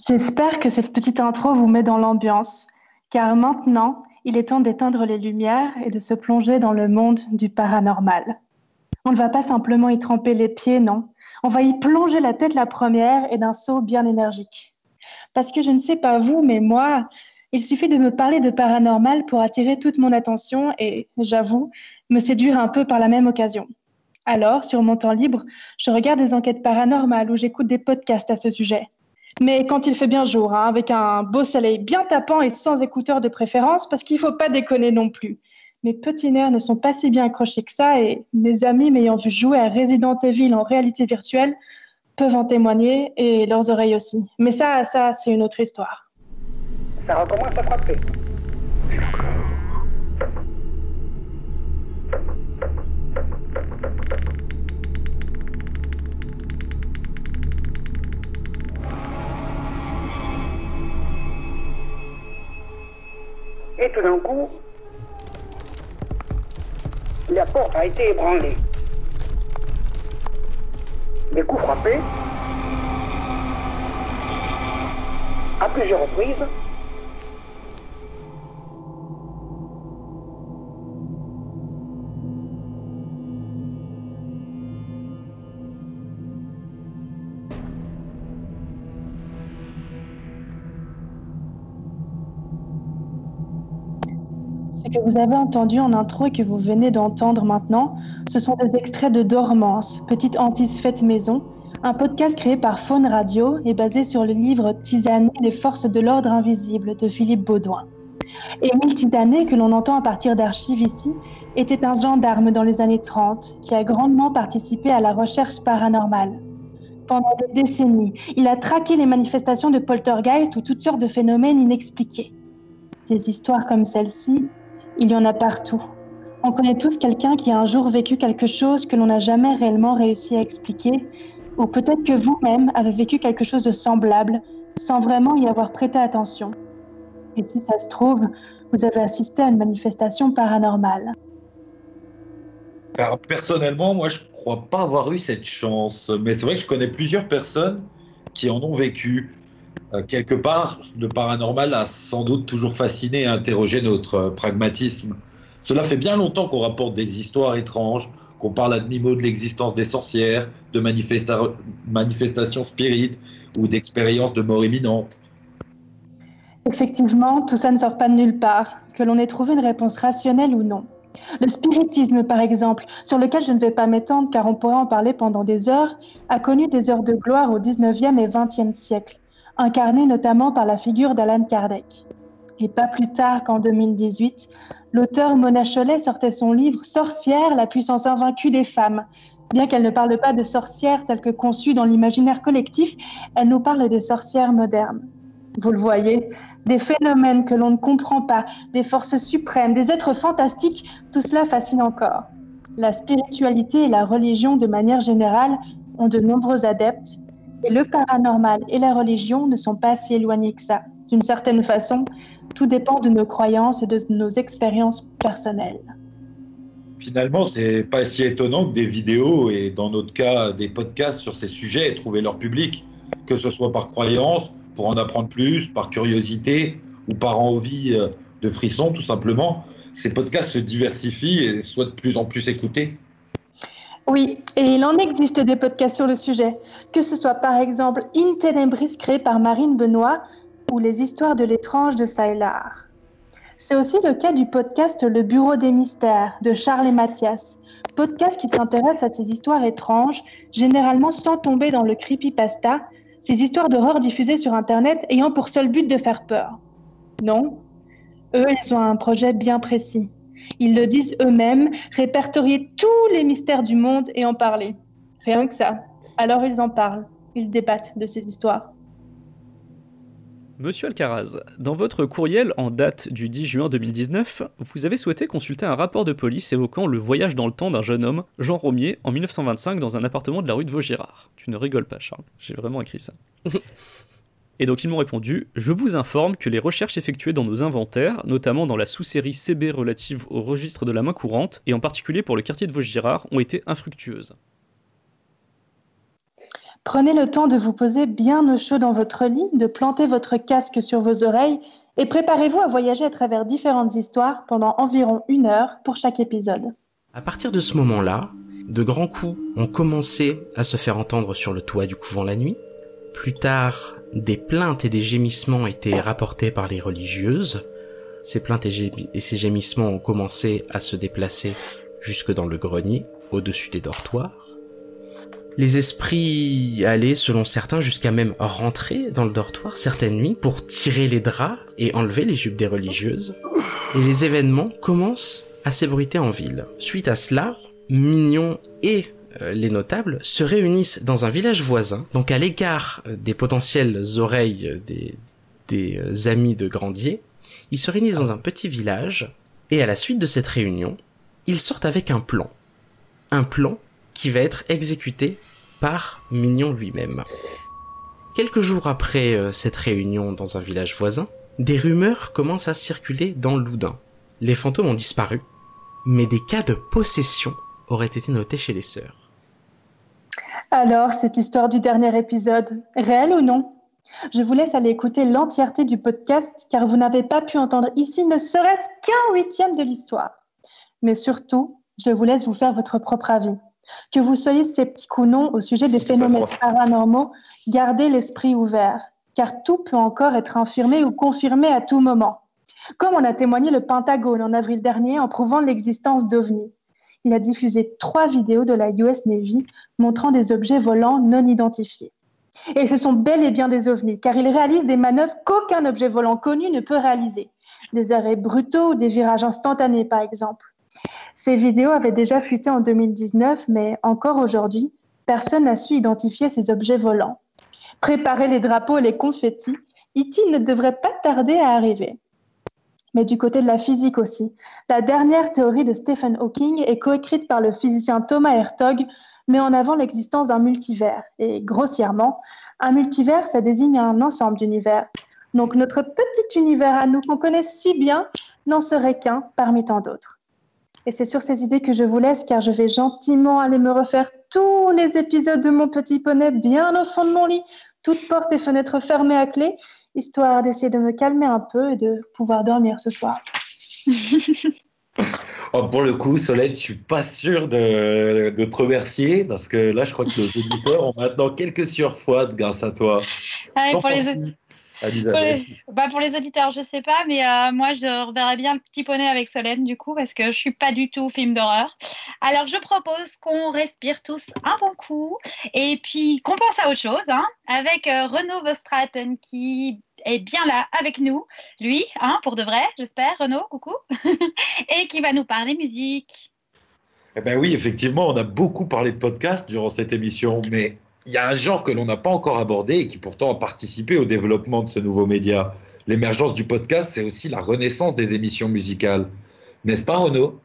J'espère que cette petite intro vous met dans l'ambiance, car maintenant, il est temps d'éteindre les lumières et de se plonger dans le monde du paranormal. On ne va pas simplement y tremper les pieds, non. On va y plonger la tête la première et d'un saut bien énergique. Parce que je ne sais pas vous, mais moi, il suffit de me parler de paranormal pour attirer toute mon attention et, j'avoue, me séduire un peu par la même occasion. Alors, sur mon temps libre, je regarde des enquêtes paranormales ou j'écoute des podcasts à ce sujet. Mais quand il fait bien jour, hein, avec un beau soleil bien tapant et sans écouteurs de préférence, parce qu'il ne faut pas déconner non plus. Mes petits nerfs ne sont pas si bien accrochés que ça et mes amis m'ayant vu jouer à Resident Evil en réalité virtuelle peuvent en témoigner et leurs oreilles aussi. Mais ça, ça, c'est une autre histoire. Ça recommence à frapper. Et tout d'un coup, la porte a été ébranlée. Des coups frappés à plusieurs reprises. Vous avez entendu en intro et que vous venez d'entendre maintenant, ce sont des extraits de Dormance, petite hantise maison, un podcast créé par Faune Radio et basé sur le livre Tisané, les forces de l'ordre invisible de Philippe Baudouin. Émile Tisanet, que l'on entend à partir d'archives ici, était un gendarme dans les années 30 qui a grandement participé à la recherche paranormale. Pendant des décennies, il a traqué les manifestations de poltergeist ou toutes sortes de phénomènes inexpliqués. Des histoires comme celle-ci, il y en a partout. On connaît tous quelqu'un qui a un jour vécu quelque chose que l'on n'a jamais réellement réussi à expliquer, ou peut-être que vous-même avez vécu quelque chose de semblable sans vraiment y avoir prêté attention. Et si ça se trouve, vous avez assisté à une manifestation paranormale. Alors, personnellement, moi, je crois pas avoir eu cette chance. Mais c'est vrai que je connais plusieurs personnes qui en ont vécu. Euh, quelque part, le paranormal a sans doute toujours fasciné et interrogé notre euh, pragmatisme. Cela fait bien longtemps qu'on rapporte des histoires étranges, qu'on parle à demi-mot de l'existence des sorcières, de manifesta- manifestations spirites ou d'expériences de mort imminente. Effectivement, tout ça ne sort pas de nulle part, que l'on ait trouvé une réponse rationnelle ou non. Le spiritisme, par exemple, sur lequel je ne vais pas m'étendre car on pourrait en parler pendant des heures, a connu des heures de gloire au 19e et 20e siècle, incarné notamment par la figure d'Alan Kardec. Et pas plus tard qu'en 2018, l'auteur Mona Chollet sortait son livre Sorcière, la puissance invaincue des femmes. Bien qu'elle ne parle pas de sorcières telles que conçues dans l'imaginaire collectif, elle nous parle des sorcières modernes. Vous le voyez, des phénomènes que l'on ne comprend pas, des forces suprêmes, des êtres fantastiques, tout cela fascine encore. La spiritualité et la religion, de manière générale, ont de nombreux adeptes, le paranormal et la religion ne sont pas si éloignés que ça. D'une certaine façon, tout dépend de nos croyances et de nos expériences personnelles. Finalement, c'est pas si étonnant que des vidéos et dans notre cas des podcasts sur ces sujets aient trouvé leur public, que ce soit par croyance, pour en apprendre plus, par curiosité ou par envie euh, de frisson, tout simplement. Ces podcasts se diversifient et soient de plus en plus écoutés. Oui, et il en existe des podcasts sur le sujet, que ce soit par exemple In Tenebris créé par Marine Benoît ou Les histoires de l'étrange de Sailard. C'est aussi le cas du podcast Le Bureau des mystères de Charles et Mathias, podcast qui s'intéresse à ces histoires étranges, généralement sans tomber dans le creepypasta, ces histoires d'horreur diffusées sur Internet ayant pour seul but de faire peur. Non, eux, ils ont un projet bien précis. Ils le disent eux-mêmes, répertorier tous les mystères du monde et en parler. Rien que ça. Alors ils en parlent, ils débattent de ces histoires. Monsieur Alcaraz, dans votre courriel en date du 10 juin 2019, vous avez souhaité consulter un rapport de police évoquant le voyage dans le temps d'un jeune homme, Jean Romier, en 1925 dans un appartement de la rue de Vaugirard. Tu ne rigoles pas, Charles, j'ai vraiment écrit ça. Et donc ils m'ont répondu Je vous informe que les recherches effectuées dans nos inventaires, notamment dans la sous-série CB relative au registre de la main courante, et en particulier pour le quartier de Vaugirard, ont été infructueuses. Prenez le temps de vous poser bien au chaud dans votre lit, de planter votre casque sur vos oreilles et préparez-vous à voyager à travers différentes histoires pendant environ une heure pour chaque épisode. À partir de ce moment-là, de grands coups ont commencé à se faire entendre sur le toit du couvent la nuit. Plus tard, des plaintes et des gémissements étaient rapportés par les religieuses. Ces plaintes et, ces gémissements ont commencé à se déplacer jusque dans le grenier, au-dessus des dortoirs. Les esprits allaient, selon certains, jusqu'à même rentrer dans le dortoir certaines nuits pour tirer les draps et enlever les jupes des religieuses. Et les événements commencent à s'ébruiter en ville. Suite à cela, Mignon et les notables se réunissent dans un village voisin, donc à l'égard euh, des potentielles oreilles euh, des, des euh, amis de Grandier. Ils se réunissent dans un petit village, et à la suite de cette réunion, ils sortent avec un plan. Un plan qui va être exécuté par Mignon lui-même. Quelques jours après euh, cette réunion dans un village voisin, des rumeurs commencent à circuler dans l'Oudin. Les fantômes ont disparu, mais des cas de possession auraient été notés chez les sœurs. Alors, cette histoire du dernier épisode, réelle ou non? Je vous laisse aller écouter l'entièreté du podcast car vous n'avez pas pu entendre ici ne serait-ce qu'un huitième de l'histoire. Mais surtout, je vous laisse vous faire votre propre avis. Que vous soyez sceptique ou non au sujet des phénomènes paranormaux, gardez l'esprit ouvert, car tout peut encore être infirmé ou confirmé à tout moment. Comme en a témoigné le Pentagone en avril dernier en prouvant l'existence d'OVNI. Il a diffusé trois vidéos de la US Navy montrant des objets volants non identifiés. Et ce sont bel et bien des ovnis, car ils réalisent des manœuvres qu'aucun objet volant connu ne peut réaliser. Des arrêts brutaux ou des virages instantanés, par exemple. Ces vidéos avaient déjà fuité en 2019, mais encore aujourd'hui, personne n'a su identifier ces objets volants. Préparer les drapeaux et les confettis, E.T. ne devrait pas tarder à arriver. Mais du côté de la physique aussi, la dernière théorie de Stephen Hawking est coécrite par le physicien Thomas Hertog, met en avant l'existence d'un multivers. Et grossièrement, un multivers, ça désigne un ensemble d'univers. Donc notre petit univers à nous qu'on connaît si bien n'en serait qu'un parmi tant d'autres. Et c'est sur ces idées que je vous laisse car je vais gentiment aller me refaire tous les épisodes de mon petit poney bien au fond de mon lit, toutes portes et fenêtres fermées à clé, histoire d'essayer de me calmer un peu et de pouvoir dormir ce soir. Oh, pour le coup, Solène, je suis pas sûr de, de te remercier parce que là, je crois que nos éditeurs ont maintenant quelques surfroides grâce à toi. Ah, T'en pour les- Pour les, bah, pour les auditeurs, je sais pas, mais euh, moi je reverrai bien le petit poney avec Solène du coup parce que je suis pas du tout film d'horreur. Alors je propose qu'on respire tous un bon coup et puis qu'on pense à autre chose, hein, avec euh, Renaud Vostraten qui est bien là avec nous, lui, hein, pour de vrai, j'espère. Renaud, coucou, et qui va nous parler musique. Eh ben oui, effectivement, on a beaucoup parlé de podcast durant cette émission, mais il y a un genre que l'on n'a pas encore abordé et qui pourtant a participé au développement de ce nouveau média. L'émergence du podcast, c'est aussi la renaissance des émissions musicales. N'est-ce pas, Renaud?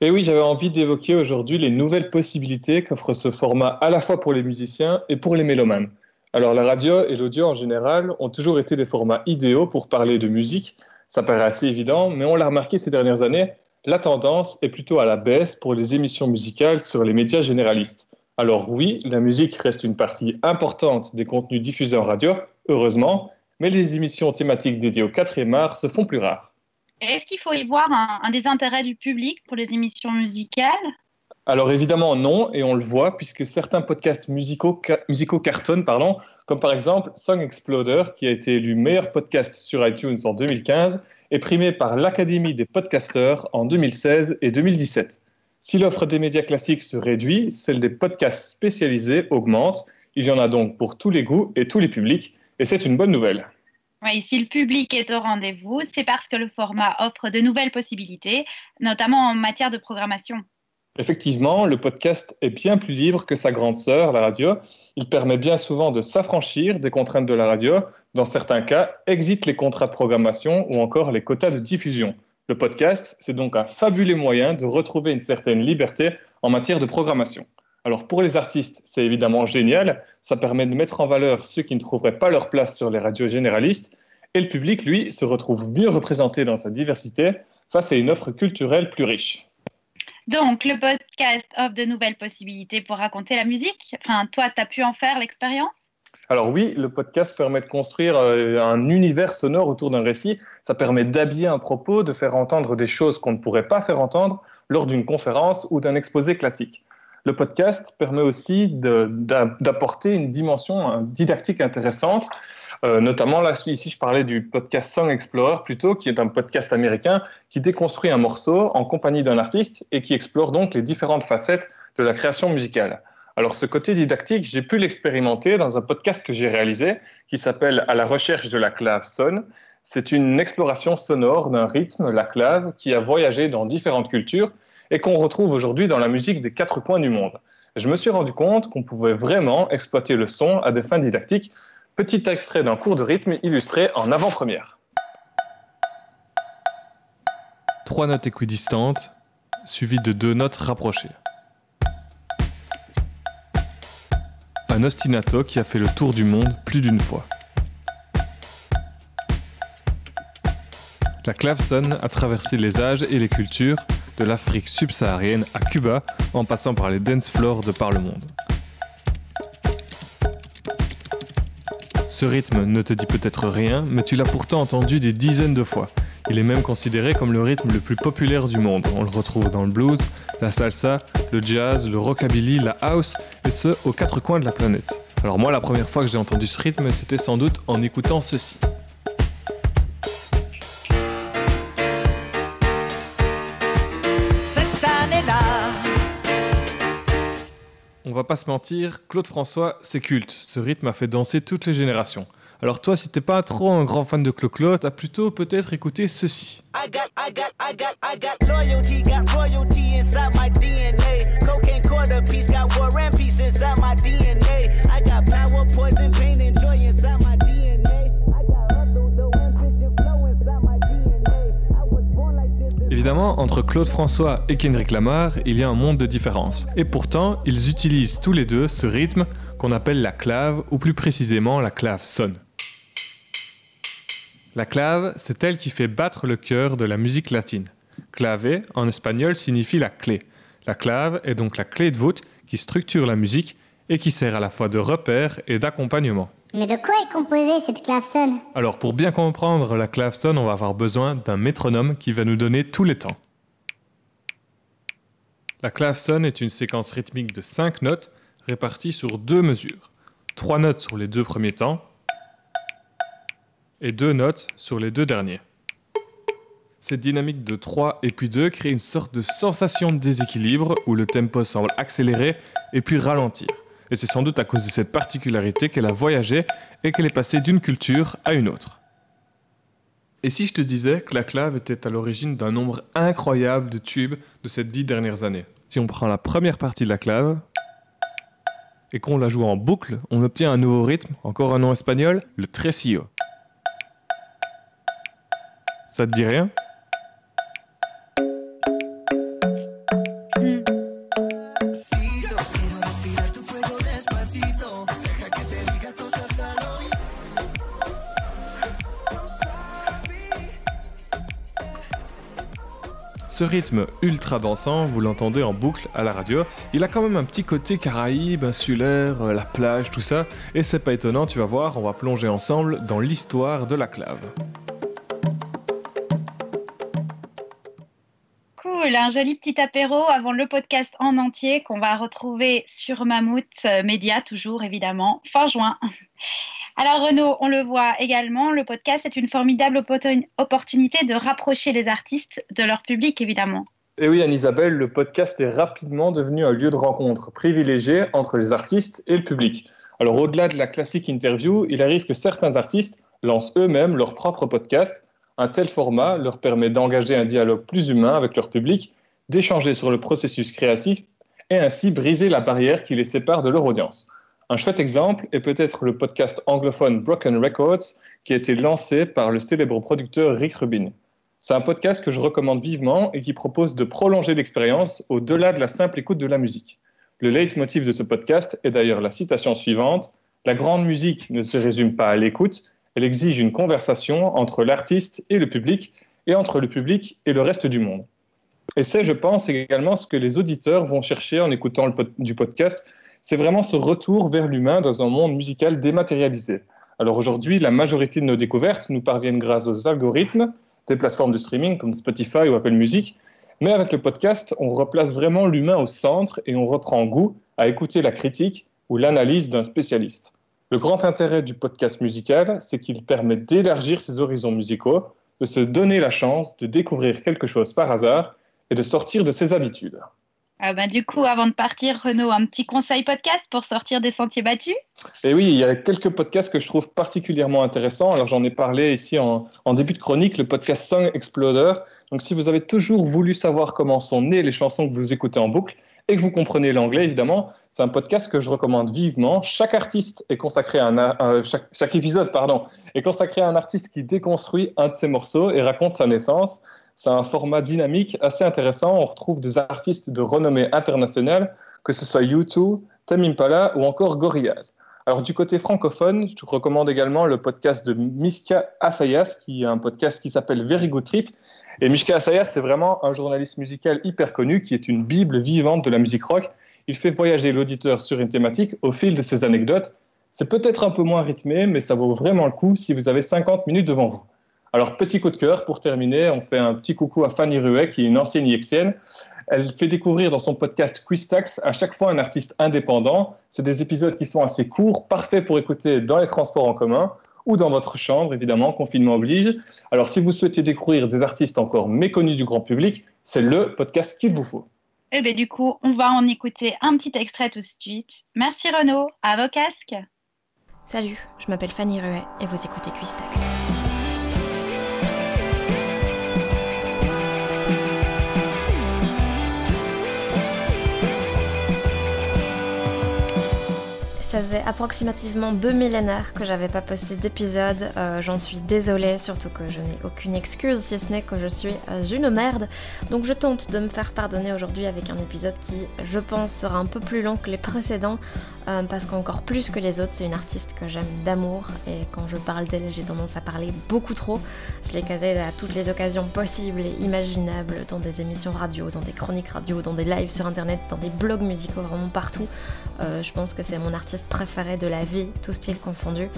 Et oui, j'avais envie d'évoquer aujourd'hui les nouvelles possibilités qu'offre ce format à la fois pour les musiciens et pour les mélomanes. Alors la radio et l'audio en général ont toujours été des formats idéaux pour parler de musique, ça paraît assez évident, mais on l'a remarqué ces dernières années, la tendance est plutôt à la baisse pour les émissions musicales sur les médias généralistes. Alors oui, la musique reste une partie importante des contenus diffusés en radio, heureusement, mais les émissions thématiques dédiées au 4e art se font plus rares. Est-ce qu'il faut y voir un, intérêts du public pour les émissions musicales? Alors évidemment non, et on le voit puisque certains podcasts musicaux, ca- musicaux cartonnent, pardon, comme par exemple Song Exploder, qui a été élu meilleur podcast sur iTunes en 2015 et primé par l'Académie des podcasteurs en 2016 et 2017. Si l'offre des médias classiques se réduit, celle des podcasts spécialisés augmente. Il y en a donc pour tous les goûts et tous les publics, et c'est une bonne nouvelle. Oui, si le public est au rendez-vous, c'est parce que le format offre de nouvelles possibilités, notamment en matière de programmation. Effectivement, le podcast est bien plus libre que sa grande sœur, la radio. Il permet bien souvent de s'affranchir des contraintes de la radio. Dans certains cas, exit les contrats de programmation ou encore les quotas de diffusion. Le podcast, c'est donc un fabuleux moyen de retrouver une certaine liberté en matière de programmation. Alors pour les artistes, c'est évidemment génial. Ça permet de mettre en valeur ceux qui ne trouveraient pas leur place sur les radios généralistes. Et le public, lui, se retrouve mieux représenté dans sa diversité face à une offre culturelle plus riche. Donc, le podcast offre de nouvelles possibilités pour raconter la musique. Enfin, toi, tu pu en faire l'expérience? Alors oui, le podcast permet de construire euh, un univers sonore autour d'un récit. Ça permet d'habiller un propos, de faire entendre des choses qu'on ne pourrait pas faire entendre lors d'une conférence ou d'un exposé classique. Le podcast permet aussi d'apporter une dimension didactique intéressante. Euh, notamment, là, ici, je parlais du podcast Song Explorer, plutôt, qui est un podcast américain qui déconstruit un morceau en compagnie d'un artiste et qui explore donc les différentes facettes de la création musicale. Alors, ce côté didactique, j'ai pu l'expérimenter dans un podcast que j'ai réalisé qui s'appelle À la recherche de la clave sonne. C'est une exploration sonore d'un rythme, la clave, qui a voyagé dans différentes cultures et qu'on retrouve aujourd'hui dans la musique des quatre coins du monde. Je me suis rendu compte qu'on pouvait vraiment exploiter le son à des fins didactiques. Petit extrait d'un cours de rythme illustré en avant-première. Trois notes équidistantes, suivies de deux notes rapprochées. Un ostinato qui a fait le tour du monde plus d'une fois. La clavsonne a traversé les âges et les cultures, de l'Afrique subsaharienne à Cuba, en passant par les dance floors de par le monde. Ce rythme ne te dit peut-être rien, mais tu l'as pourtant entendu des dizaines de fois. Il est même considéré comme le rythme le plus populaire du monde. On le retrouve dans le blues, la salsa, le jazz, le rockabilly, la house, et ce, aux quatre coins de la planète. Alors moi, la première fois que j'ai entendu ce rythme, c'était sans doute en écoutant ceci. On va pas se mentir, Claude François, c'est culte. Ce rythme a fait danser toutes les générations. Alors toi, si t'es pas trop un grand fan de Clo-Clo, t'as plutôt peut-être écouté ceci. Évidemment, entre Claude François et Kendrick Lamar, il y a un monde de différence. Et pourtant, ils utilisent tous les deux ce rythme qu'on appelle la clave, ou plus précisément la clave sonne. La clave, c'est elle qui fait battre le cœur de la musique latine. Clave, en espagnol, signifie la clé. La clave est donc la clé de voûte qui structure la musique et qui sert à la fois de repère et d'accompagnement. Mais de quoi est composée cette clavecine Alors pour bien comprendre la clavecine, on va avoir besoin d'un métronome qui va nous donner tous les temps. La clavecine est une séquence rythmique de 5 notes réparties sur deux mesures. 3 notes sur les deux premiers temps et 2 notes sur les deux derniers. Cette dynamique de 3 et puis 2 crée une sorte de sensation de déséquilibre où le tempo semble accélérer et puis ralentir. Et c'est sans doute à cause de cette particularité qu'elle a voyagé et qu'elle est passée d'une culture à une autre. Et si je te disais que la clave était à l'origine d'un nombre incroyable de tubes de ces dix dernières années? Si on prend la première partie de la clave, et qu'on la joue en boucle, on obtient un nouveau rythme, encore un nom espagnol, le tresillo. Ça te dit rien Ce rythme ultra dansant, vous l'entendez en boucle à la radio, il a quand même un petit côté caraïbe, insulaire, euh, la plage, tout ça, et c'est pas étonnant, tu vas voir, on va plonger ensemble dans l'histoire de la clave. Un joli petit apéro avant le podcast en entier qu'on va retrouver sur Mammouth euh, Média, toujours évidemment, fin juin. Alors Renaud, on le voit également, le podcast est une formidable opportun- opportunité de rapprocher les artistes de leur public, évidemment. Et oui, Anne-Isabelle, le podcast est rapidement devenu un lieu de rencontre privilégié entre les artistes et le public. Alors au-delà de la classique interview, il arrive que certains artistes lancent eux-mêmes leur propre podcast. Un tel format leur permet d'engager un dialogue plus humain avec leur public, d'échanger sur le processus créatif et ainsi briser la barrière qui les sépare de leur audience. Un chouette exemple est peut-être le podcast anglophone Broken Records qui a été lancé par le célèbre producteur Rick Rubin. C'est un podcast que je recommande vivement et qui propose de prolonger l'expérience au-delà de la simple écoute de la musique. Le leitmotiv de ce podcast est d'ailleurs la citation suivante La grande musique ne se résume pas à l'écoute, elle exige une conversation entre l'artiste et le public, et entre le public et le reste du monde. Et c'est, je pense, également ce que les auditeurs vont chercher en écoutant du podcast, c'est vraiment ce retour vers l'humain dans un monde musical dématérialisé. Alors aujourd'hui, la majorité de nos découvertes nous parviennent grâce aux algorithmes des plateformes de streaming comme Spotify ou Apple Music, mais avec le podcast, on replace vraiment l'humain au centre et on reprend goût à écouter la critique ou l'analyse d'un spécialiste. Le grand intérêt du podcast musical, c'est qu'il permet d'élargir ses horizons musicaux, de se donner la chance de découvrir quelque chose par hasard et de sortir de ses habitudes. Ah bah, du coup, avant de partir, Renaud, un petit conseil podcast pour sortir des sentiers battus? Et oui, il y a quelques podcasts que je trouve particulièrement intéressants. Alors j'en ai parlé ici en, en début de chronique, le podcast Song Exploder. Donc si vous avez toujours voulu savoir comment sont nées les chansons que vous écoutez en boucle et que vous comprenez l'anglais, évidemment, c'est un podcast que je recommande vivement. Chaque artiste est consacré à un, euh, chaque, épisode, pardon, est consacré à un artiste qui déconstruit un de ses morceaux et raconte sa naissance. C'est un format dynamique assez intéressant. On retrouve des artistes de renommée internationale, que ce soit U2, Tame Impala ou encore Gorillaz. Alors du côté francophone, je recommande également le podcast de Mishka Asayas, qui est un podcast qui s'appelle Very Good Trip. Et Mishka Asayas, c'est vraiment un journaliste musical hyper connu, qui est une bible vivante de la musique rock. Il fait voyager l'auditeur sur une thématique au fil de ses anecdotes. C'est peut-être un peu moins rythmé, mais ça vaut vraiment le coup si vous avez 50 minutes devant vous. Alors, petit coup de cœur, pour terminer, on fait un petit coucou à Fanny Ruet, qui est une ancienne IXN. Elle fait découvrir dans son podcast Quistax à chaque fois un artiste indépendant. C'est des épisodes qui sont assez courts, parfaits pour écouter dans les transports en commun ou dans votre chambre, évidemment, confinement oblige. Alors, si vous souhaitez découvrir des artistes encore méconnus du grand public, c'est le podcast qu'il vous faut. Eh bien, du coup, on va en écouter un petit extrait tout de suite. Merci Renaud, à vos casques. Salut, je m'appelle Fanny Ruet et vous écoutez Quistax. Ça faisait approximativement deux millénaires que j'avais pas posté d'épisode. Euh, J'en suis désolée, surtout que je n'ai aucune excuse si ce n'est que je suis euh, une merde. Donc je tente de me faire pardonner aujourd'hui avec un épisode qui, je pense, sera un peu plus long que les précédents. Euh, parce qu'encore plus que les autres, c'est une artiste que j'aime d'amour. Et quand je parle d'elle, j'ai tendance à parler beaucoup trop. Je l'ai casée à toutes les occasions possibles et imaginables, dans des émissions radio, dans des chroniques radio, dans des lives sur internet, dans des blogs musicaux, vraiment partout. Euh, je pense que c'est mon artiste préféré de la vie, tout style confondu.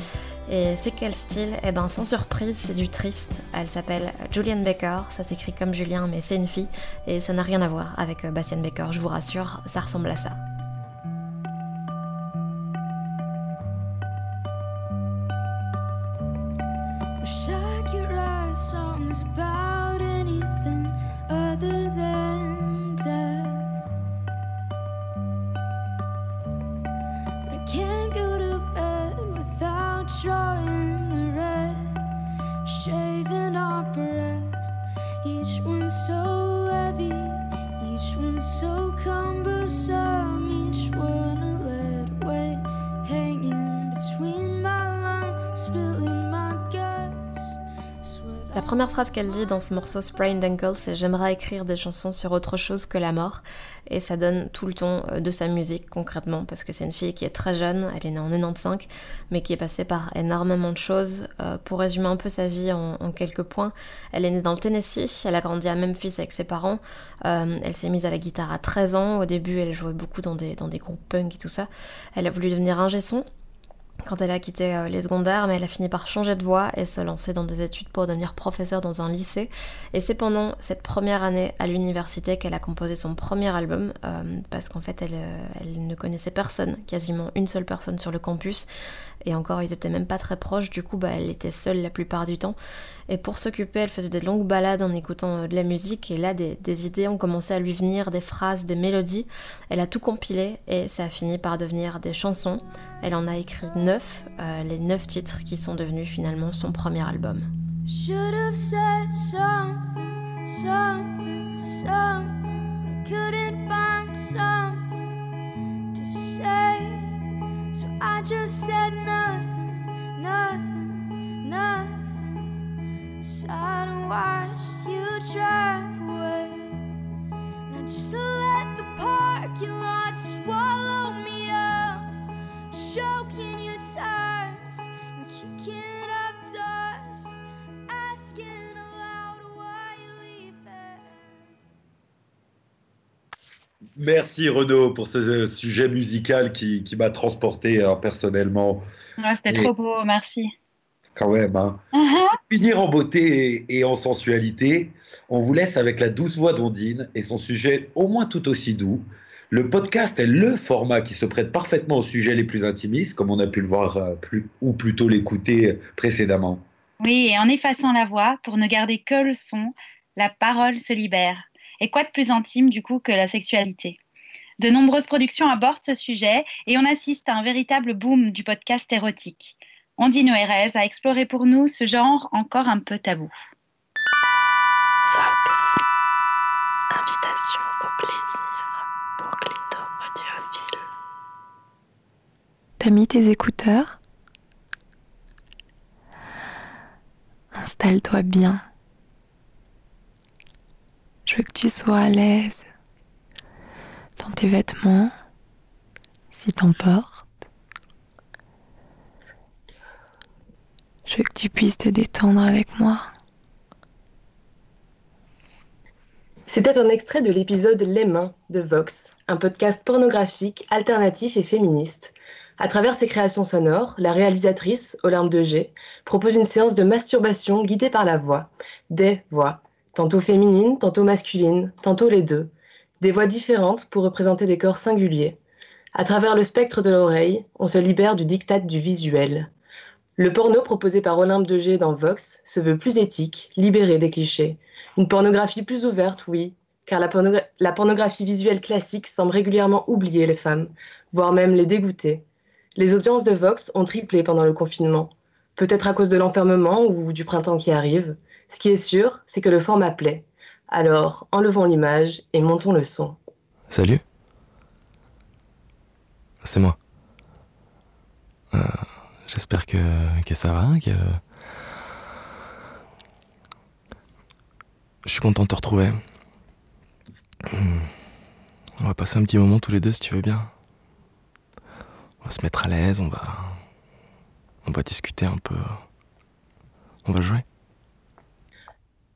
Et c'est quel style? Eh ben sans surprise, c'est du triste. Elle s'appelle Julian Baker, ça s'écrit comme Julien mais c'est une fille et ça n'a rien à voir avec euh, Bastian Baker, je vous rassure, ça ressemble à ça. Wish I could write songs about anything other than death. But I can't go to bed without drawing the red, shaving off breath. Each one so heavy, each one so cumbersome, La première phrase qu'elle dit dans ce morceau Sprained Ankle, c'est J'aimerais écrire des chansons sur autre chose que la mort. Et ça donne tout le ton euh, de sa musique concrètement, parce que c'est une fille qui est très jeune, elle est née en 95, mais qui est passée par énormément de choses. Euh, pour résumer un peu sa vie en, quelques points, elle est née dans le Tennessee, elle a grandi à Memphis avec ses parents, euh, elle s'est mise à la guitare à 13 ans. Au début, elle jouait beaucoup dans des, dans des groupes punk et tout ça. Elle a voulu devenir ingé son quand elle a quitté euh, les secondaires, mais elle a fini par changer de voie et se lancer dans des études pour devenir professeure dans un lycée. Et c'est pendant cette première année à l'université qu'elle a composé son premier album, euh, parce qu'en fait elle, euh, elle, ne connaissait personne, quasiment une seule personne sur le campus, et encore ils étaient même pas très proches, du coup bah, elle était seule la plupart du temps. Et pour s'occuper, elle faisait des longues balades en écoutant de la musique, et là des idées ont commencé à lui venir, des phrases, des mélodies. Elle a tout compilé, et ça a fini par devenir des chansons. Elle en a écrit neuf, euh, les neuf titres qui sont devenus finalement son premier album. Should have said something, Merci Renaud pour ce sujet musical qui, qui m'a transporté hein, personnellement. Ouais, C'était Et- trop beau, merci. Quand même. Hein. Finir en beauté et, et en sensualité, on vous laisse avec la douce voix d'Ondine et son sujet au moins tout aussi doux. Le podcast est le format qui se prête parfaitement aux sujets les plus intimistes, comme on a pu le voir euh, plus, ou plutôt l'écouter précédemment. Oui, et en effaçant la voix, pour ne garder que le son, la parole se libère. Et quoi de plus intime du coup que la sexualité? De nombreuses productions abordent ce sujet et on assiste à un véritable boom du podcast érotique. Ondine Erez a exploré pour nous ce genre encore un peu tabou. Vox. Invitation au plaisir pour clito-audiophile. T'as mis tes écouteurs? Installe-toi bien. Je veux que tu sois à l'aise dans tes vêtements, si t'en portes. Je veux que tu puisses te détendre avec moi. C'était un extrait de l'épisode Les Mains de Vox, un podcast pornographique, alternatif et féministe. À travers ses créations sonores, la réalisatrice, Olympe de propose une séance de masturbation guidée par la voix. Des voix, tantôt féminines, tantôt masculines, tantôt les deux. Des voix différentes pour représenter des corps singuliers. À travers le spectre de l'oreille, on se libère du diktat du visuel. Le porno proposé par Olympe de dans Vox se veut plus éthique, libéré des clichés. Une pornographie plus ouverte, oui, car la, la pornographie visuelle classique semble régulièrement oublier les femmes, voire même les dégoûter. Les audiences de Vox ont triplé pendant le confinement, peut-être à cause de l'enfermement ou du printemps qui arrive. Ce qui est sûr, c'est que le format plaît. Alors, enlevons l'image et montons le son. Salut. C'est moi. Euh, J'espère que, ça va, que... Je suis content de te retrouver. On va passer un petit moment tous les deux si tu veux bien. On va se mettre à l'aise, on va... On va discuter un peu. On va jouer.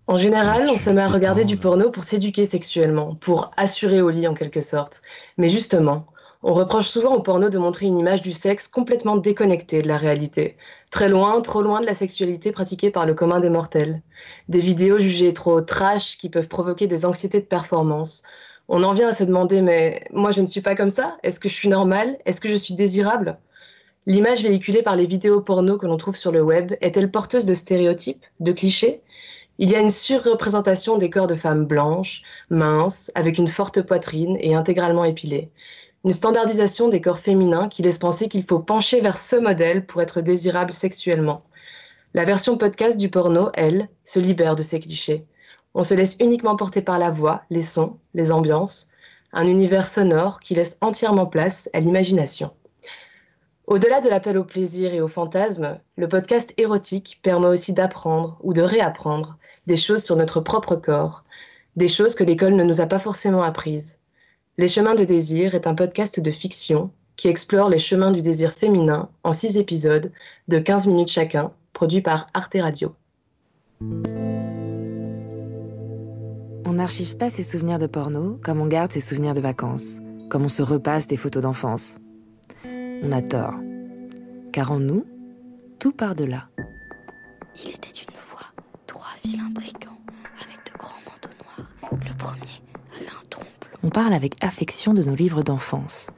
En général, on se met à regarder du porno pour s'éduquer sexuellement, pour assurer au lit en quelque sorte. Mais justement, on reproche souvent au porno de montrer une image du sexe complètement déconnectée de la réalité, très loin, trop loin de la sexualité pratiquée par le commun des mortels. Des vidéos jugées trop trash qui peuvent provoquer des anxiétés de performance. On en vient à se demander mais moi je ne suis pas comme ça? Est-ce que je suis normale? Est-ce que je suis désirable? L'image véhiculée par les vidéos porno que l'on trouve sur le web est-elle porteuse de stéréotypes, de clichés? Il y a une surreprésentation des corps de femmes blanches, minces, avec une forte poitrine et intégralement épilées. Une standardisation des corps féminins qui laisse penser qu'il faut pencher vers ce modèle pour être désirable sexuellement. La version podcast du porno, elle, se libère de ces clichés. On se laisse uniquement porter par la voix, les sons, les ambiances, un univers sonore qui laisse entièrement place à l'imagination. Au-delà de l'appel au plaisir et au fantasme, le podcast érotique permet aussi d'apprendre ou de réapprendre des choses sur notre propre corps, des choses que l'école ne nous a pas forcément apprises. Les chemins de désir est un podcast de fiction qui explore les chemins du désir féminin en six épisodes de 15 minutes chacun, produit par Arte Radio. On n'archive pas ses souvenirs de porno comme on garde ses souvenirs de vacances, comme on se repasse des photos d'enfance. On a tort. Car en nous, tout part de là. Il était une fois trois vilains brigands avec de grands manteaux noirs. Le premier avait un trompe. On parle avec affection de nos livres d'enfance,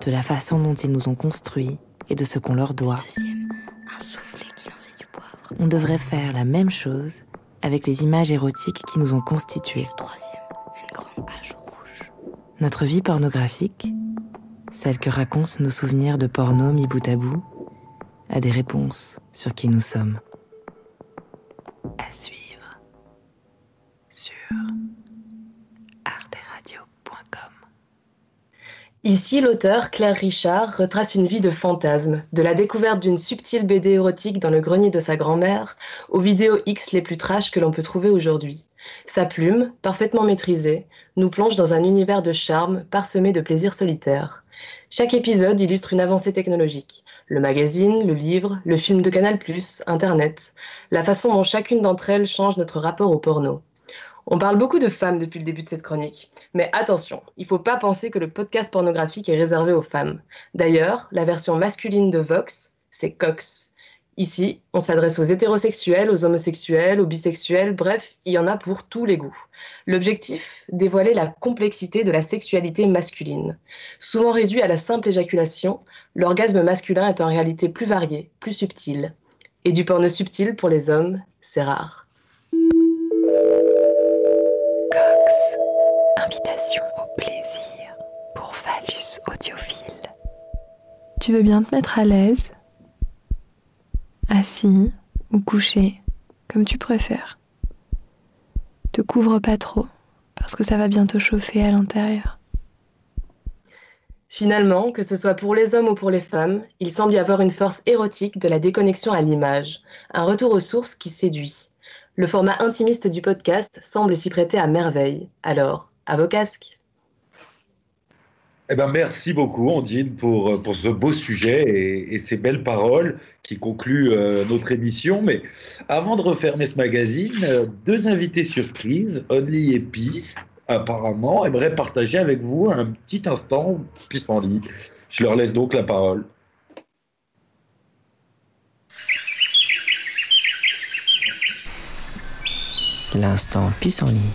de la façon dont ils nous ont construits et de ce qu'on leur doit. Un soufflet qui lançait du poivre. On devrait faire la même chose avec les images érotiques qui nous ont constitués. Troisième, une grande hache rouge. Notre vie pornographique, celle que racontent nos souvenirs de porno mis bout à bout, a des réponses sur qui nous sommes. À suivre sur Ici, l'auteur Claire Richard retrace une vie de fantasme, de la découverte d'une subtile BD érotique dans le grenier de sa grand-mère aux vidéos X les plus trash que l'on peut trouver aujourd'hui. Sa plume, parfaitement maîtrisée, nous plonge dans un univers de charme parsemé de plaisirs solitaires. Chaque épisode illustre une avancée technologique. Le magazine, le livre, le film de Canal+, Internet, la façon dont chacune d'entre elles change notre rapport au porno. On parle beaucoup de femmes depuis le début de cette chronique. Mais attention, il ne faut pas penser que le podcast pornographique est réservé aux femmes. D'ailleurs, la version masculine de Vox, c'est Cox. Ici, on s'adresse aux hétérosexuels, aux homosexuels, aux bisexuels, bref, il y en a pour tous les goûts. L'objectif Dévoiler la complexité de la sexualité masculine. Souvent réduit à la simple éjaculation, l'orgasme masculin est en réalité plus varié, plus subtil. Et du porno subtil pour les hommes, c'est rare. Invitation au plaisir pour phallus audiophile. Tu veux bien te mettre à l'aise Assis ou couché, comme tu préfères. Te couvre pas trop, parce que ça va bientôt chauffer à l'intérieur. Finalement, que ce soit pour les hommes ou pour les femmes, il semble y avoir une force érotique de la déconnexion à l'image, un retour aux sources qui séduit. Le format intimiste du podcast semble s'y prêter à merveille. Alors, à vos casques. Eh ben, merci beaucoup, Andine, pour, pour ce beau sujet et, et ces belles paroles qui concluent euh, notre émission. Mais avant de refermer ce magazine, euh, deux invités surprises, Only et Peace, apparemment, aimeraient partager avec vous un petit instant pissenlit. Je leur laisse donc la parole. L'instant pissenlit.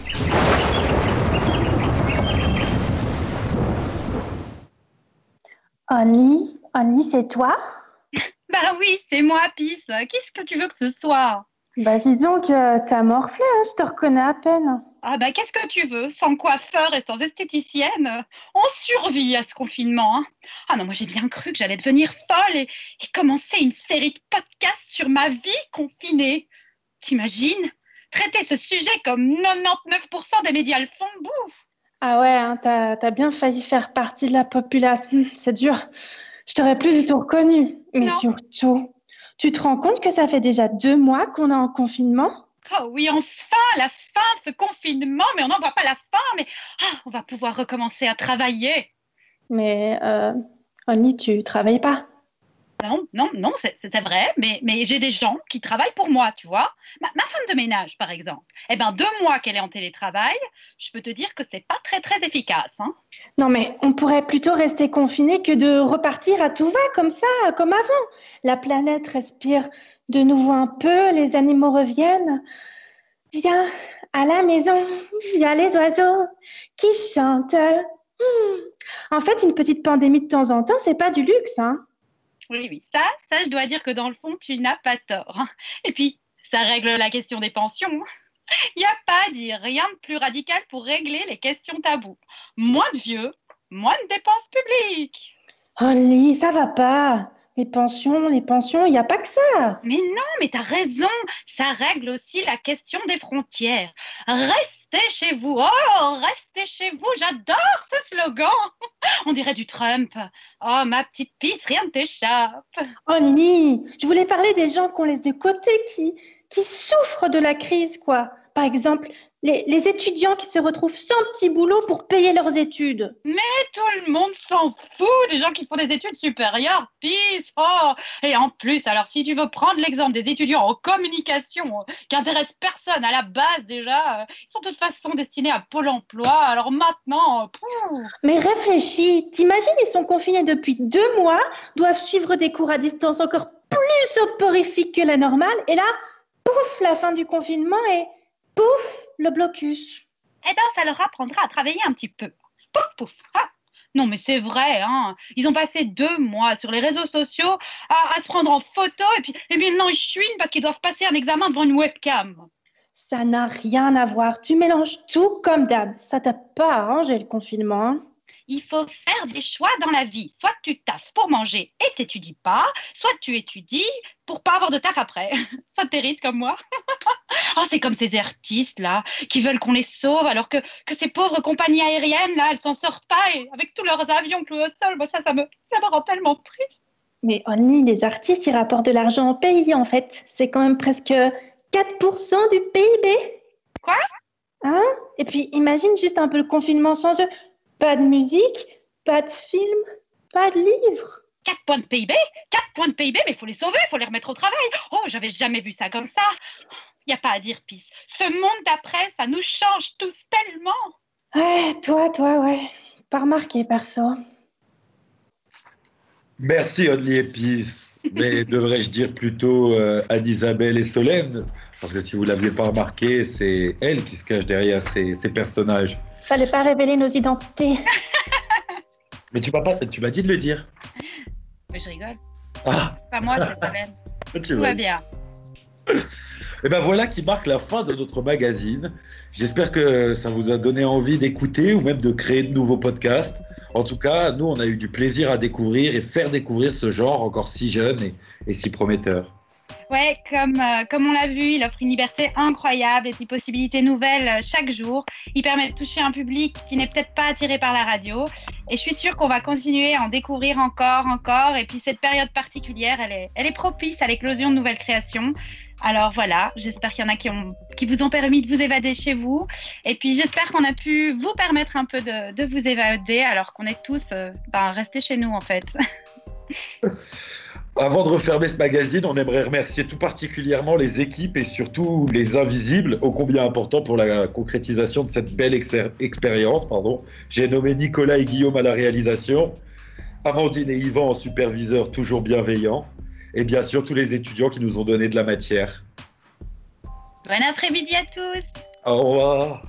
Only, Only, c'est toi Bah oui, c'est moi, Pisse. Qu'est-ce que tu veux que ce soit Bah dis donc, euh, t'as morflé, hein, je te reconnais à peine. Ah bah qu'est-ce que tu veux? Sans coiffeur et sans esthéticienne On survit à ce confinement. hein. Ah non, moi j'ai bien cru que j'allais devenir folle et, et commencer une série de podcasts sur ma vie confinée. T'imagines? Traiter ce sujet comme 99% des médias le font, bouf Ah ouais, hein, t'as bien failli faire partie de la populace. C'est dur. Je t'aurais plus du tout reconnu. Mais surtout, tu te rends compte que ça fait déjà deux mois qu'on est en confinement? Oh oui, enfin, la fin de ce confinement, mais on n'en voit pas la fin, mais ah, on va pouvoir recommencer à travailler. Mais, euh, Only, tu travailles pas Non, non, non, c'était vrai, mais, mais j'ai des gens qui travaillent pour moi, tu vois. Ma, ma femme de ménage, par exemple. Eh ben, deux mois qu'elle est en télétravail, je peux te dire que c'est pas très, très efficace. Hein. Non, mais on pourrait plutôt rester confiné que de repartir à tout va, comme ça, comme avant. La planète respire de nouveau un peu, les animaux reviennent. Viens à la maison, il y a les oiseaux qui chantent. Hmm. En fait, une petite pandémie de temps en temps, c'est pas du luxe, hein. Oui, oui, ça, ça, je dois dire que dans le fond, tu n'as pas tort. Et puis, ça règle la question des pensions. Il n'y a pas dit rien de plus radical pour régler les questions taboues. Moins de vieux, moins de dépenses publiques. Only, ça va pas. Les pensions, les pensions, il n'y a pas que ça. Mais non, mais t'as raison. Ça règle aussi la question des frontières. Restez chez vous. Oh, restez chez vous. J'adore ce slogan. On dirait du Trump. Oh, ma petite pisse, rien ne t'échappe. Oh Nini, je voulais parler des gens qu'on laisse de côté, qui, qui souffrent de la crise, quoi. Par exemple, les, les étudiants qui se retrouvent sans petit boulot pour payer leurs études. Mais tout le monde s'en fout des gens qui font des études supérieures, pisse. Oh. Et en plus, alors si tu veux prendre l'exemple des étudiants en communication euh, qui intéressent personne à la base déjà, euh, ils sont de toute façon destinés à Pôle emploi. Alors maintenant, euh. Mais réfléchis, t'imagines, ils sont confinés depuis deux mois, doivent suivre des cours à distance encore plus soporifiques que la normale, et là, pouf, la fin du confinement et pouf, le blocus. eh ben, ça leur apprendra à travailler un petit peu. Pouf, pouf. Ah. Non, mais c'est vrai, hein. Ils ont passé deux mois sur les réseaux sociaux à, à se prendre en photo et puis et maintenant ils chouinent parce qu'ils doivent passer un examen devant une webcam. Ça n'a rien à voir. Tu mélanges tout comme d'hab. Ça t'a pas arrangé le confinement. hein? Il faut faire des choix dans la vie. Soit tu taffes pour manger et t'étudies pas, soit tu étudies pour pas avoir de taf après. Ça t'hérite comme moi. oh, c'est comme ces artistes là qui veulent qu'on les sauve alors que, que ces pauvres compagnies aériennes là, elles s'en sortent pas et avec tous leurs avions cloués au sol, moi ça, ça me, ça me rend tellement triste. Mais Only, les artistes, ils rapportent de l'argent au pays, en fait. C'est quand même presque 4% du PIB. Quoi? Hein? Et puis, imagine juste un peu le confinement sans eux. Pas de musique, pas de film, pas de livres. 4 points de PIB 4 points de PIB, mais il faut les sauver, il faut les remettre au travail. Oh, j'avais jamais vu ça comme ça. Il n'y a pas à dire, Pisse. Ce monde d'après, ça nous change tous tellement. Ouais, toi, toi, ouais. Pas remarqué, perso. Merci Only Épice, mais devrais-je dire plutôt euh, Anne-Isabelle et Solène? Parce que si vous l'aviez pas remarqué, c'est elle qui se cache derrière ces, ces personnages. Fallait pas révéler nos identités. Mais tu m'as pas, tu m'as dit de le dire. Mais je rigole. Ah, C'est pas moi, c'est Solène. tu Tout va bien. Et ben voilà qui marque la fin de notre magazine. J'espère que ça vous a donné envie d'écouter ou même de créer de nouveaux podcasts. En tout cas, nous, on a eu du plaisir à découvrir et faire découvrir ce genre encore si jeune et, et si prometteur. Ouais, comme, euh, comme on l'a vu, il offre une liberté incroyable et des possibilités nouvelles euh, chaque jour. Il permet de toucher un public qui n'est peut-être pas attiré par la radio. Et je suis sûre qu'on va continuer à en découvrir encore, encore. Et puis cette période particulière, elle est, elle est propice à l'éclosion de nouvelles créations. Alors voilà, j'espère qu'il y en a qui, ont, qui vous ont permis de vous évader chez vous. Et puis j'espère qu'on a pu vous permettre un peu de, de vous évader alors qu'on est tous euh, ben, restés chez nous en fait. Avant de refermer ce magazine, on aimerait remercier tout particulièrement les équipes et surtout les invisibles, ô combien importants pour la concrétisation de cette belle expérience. Pardon. J'ai nommé Nicolas et Guillaume à la réalisation, Amandine et Yvan en superviseur toujours bienveillants, et bien sûr tous les étudiants qui nous ont donné de la matière. Bon après-midi à tous Au revoir.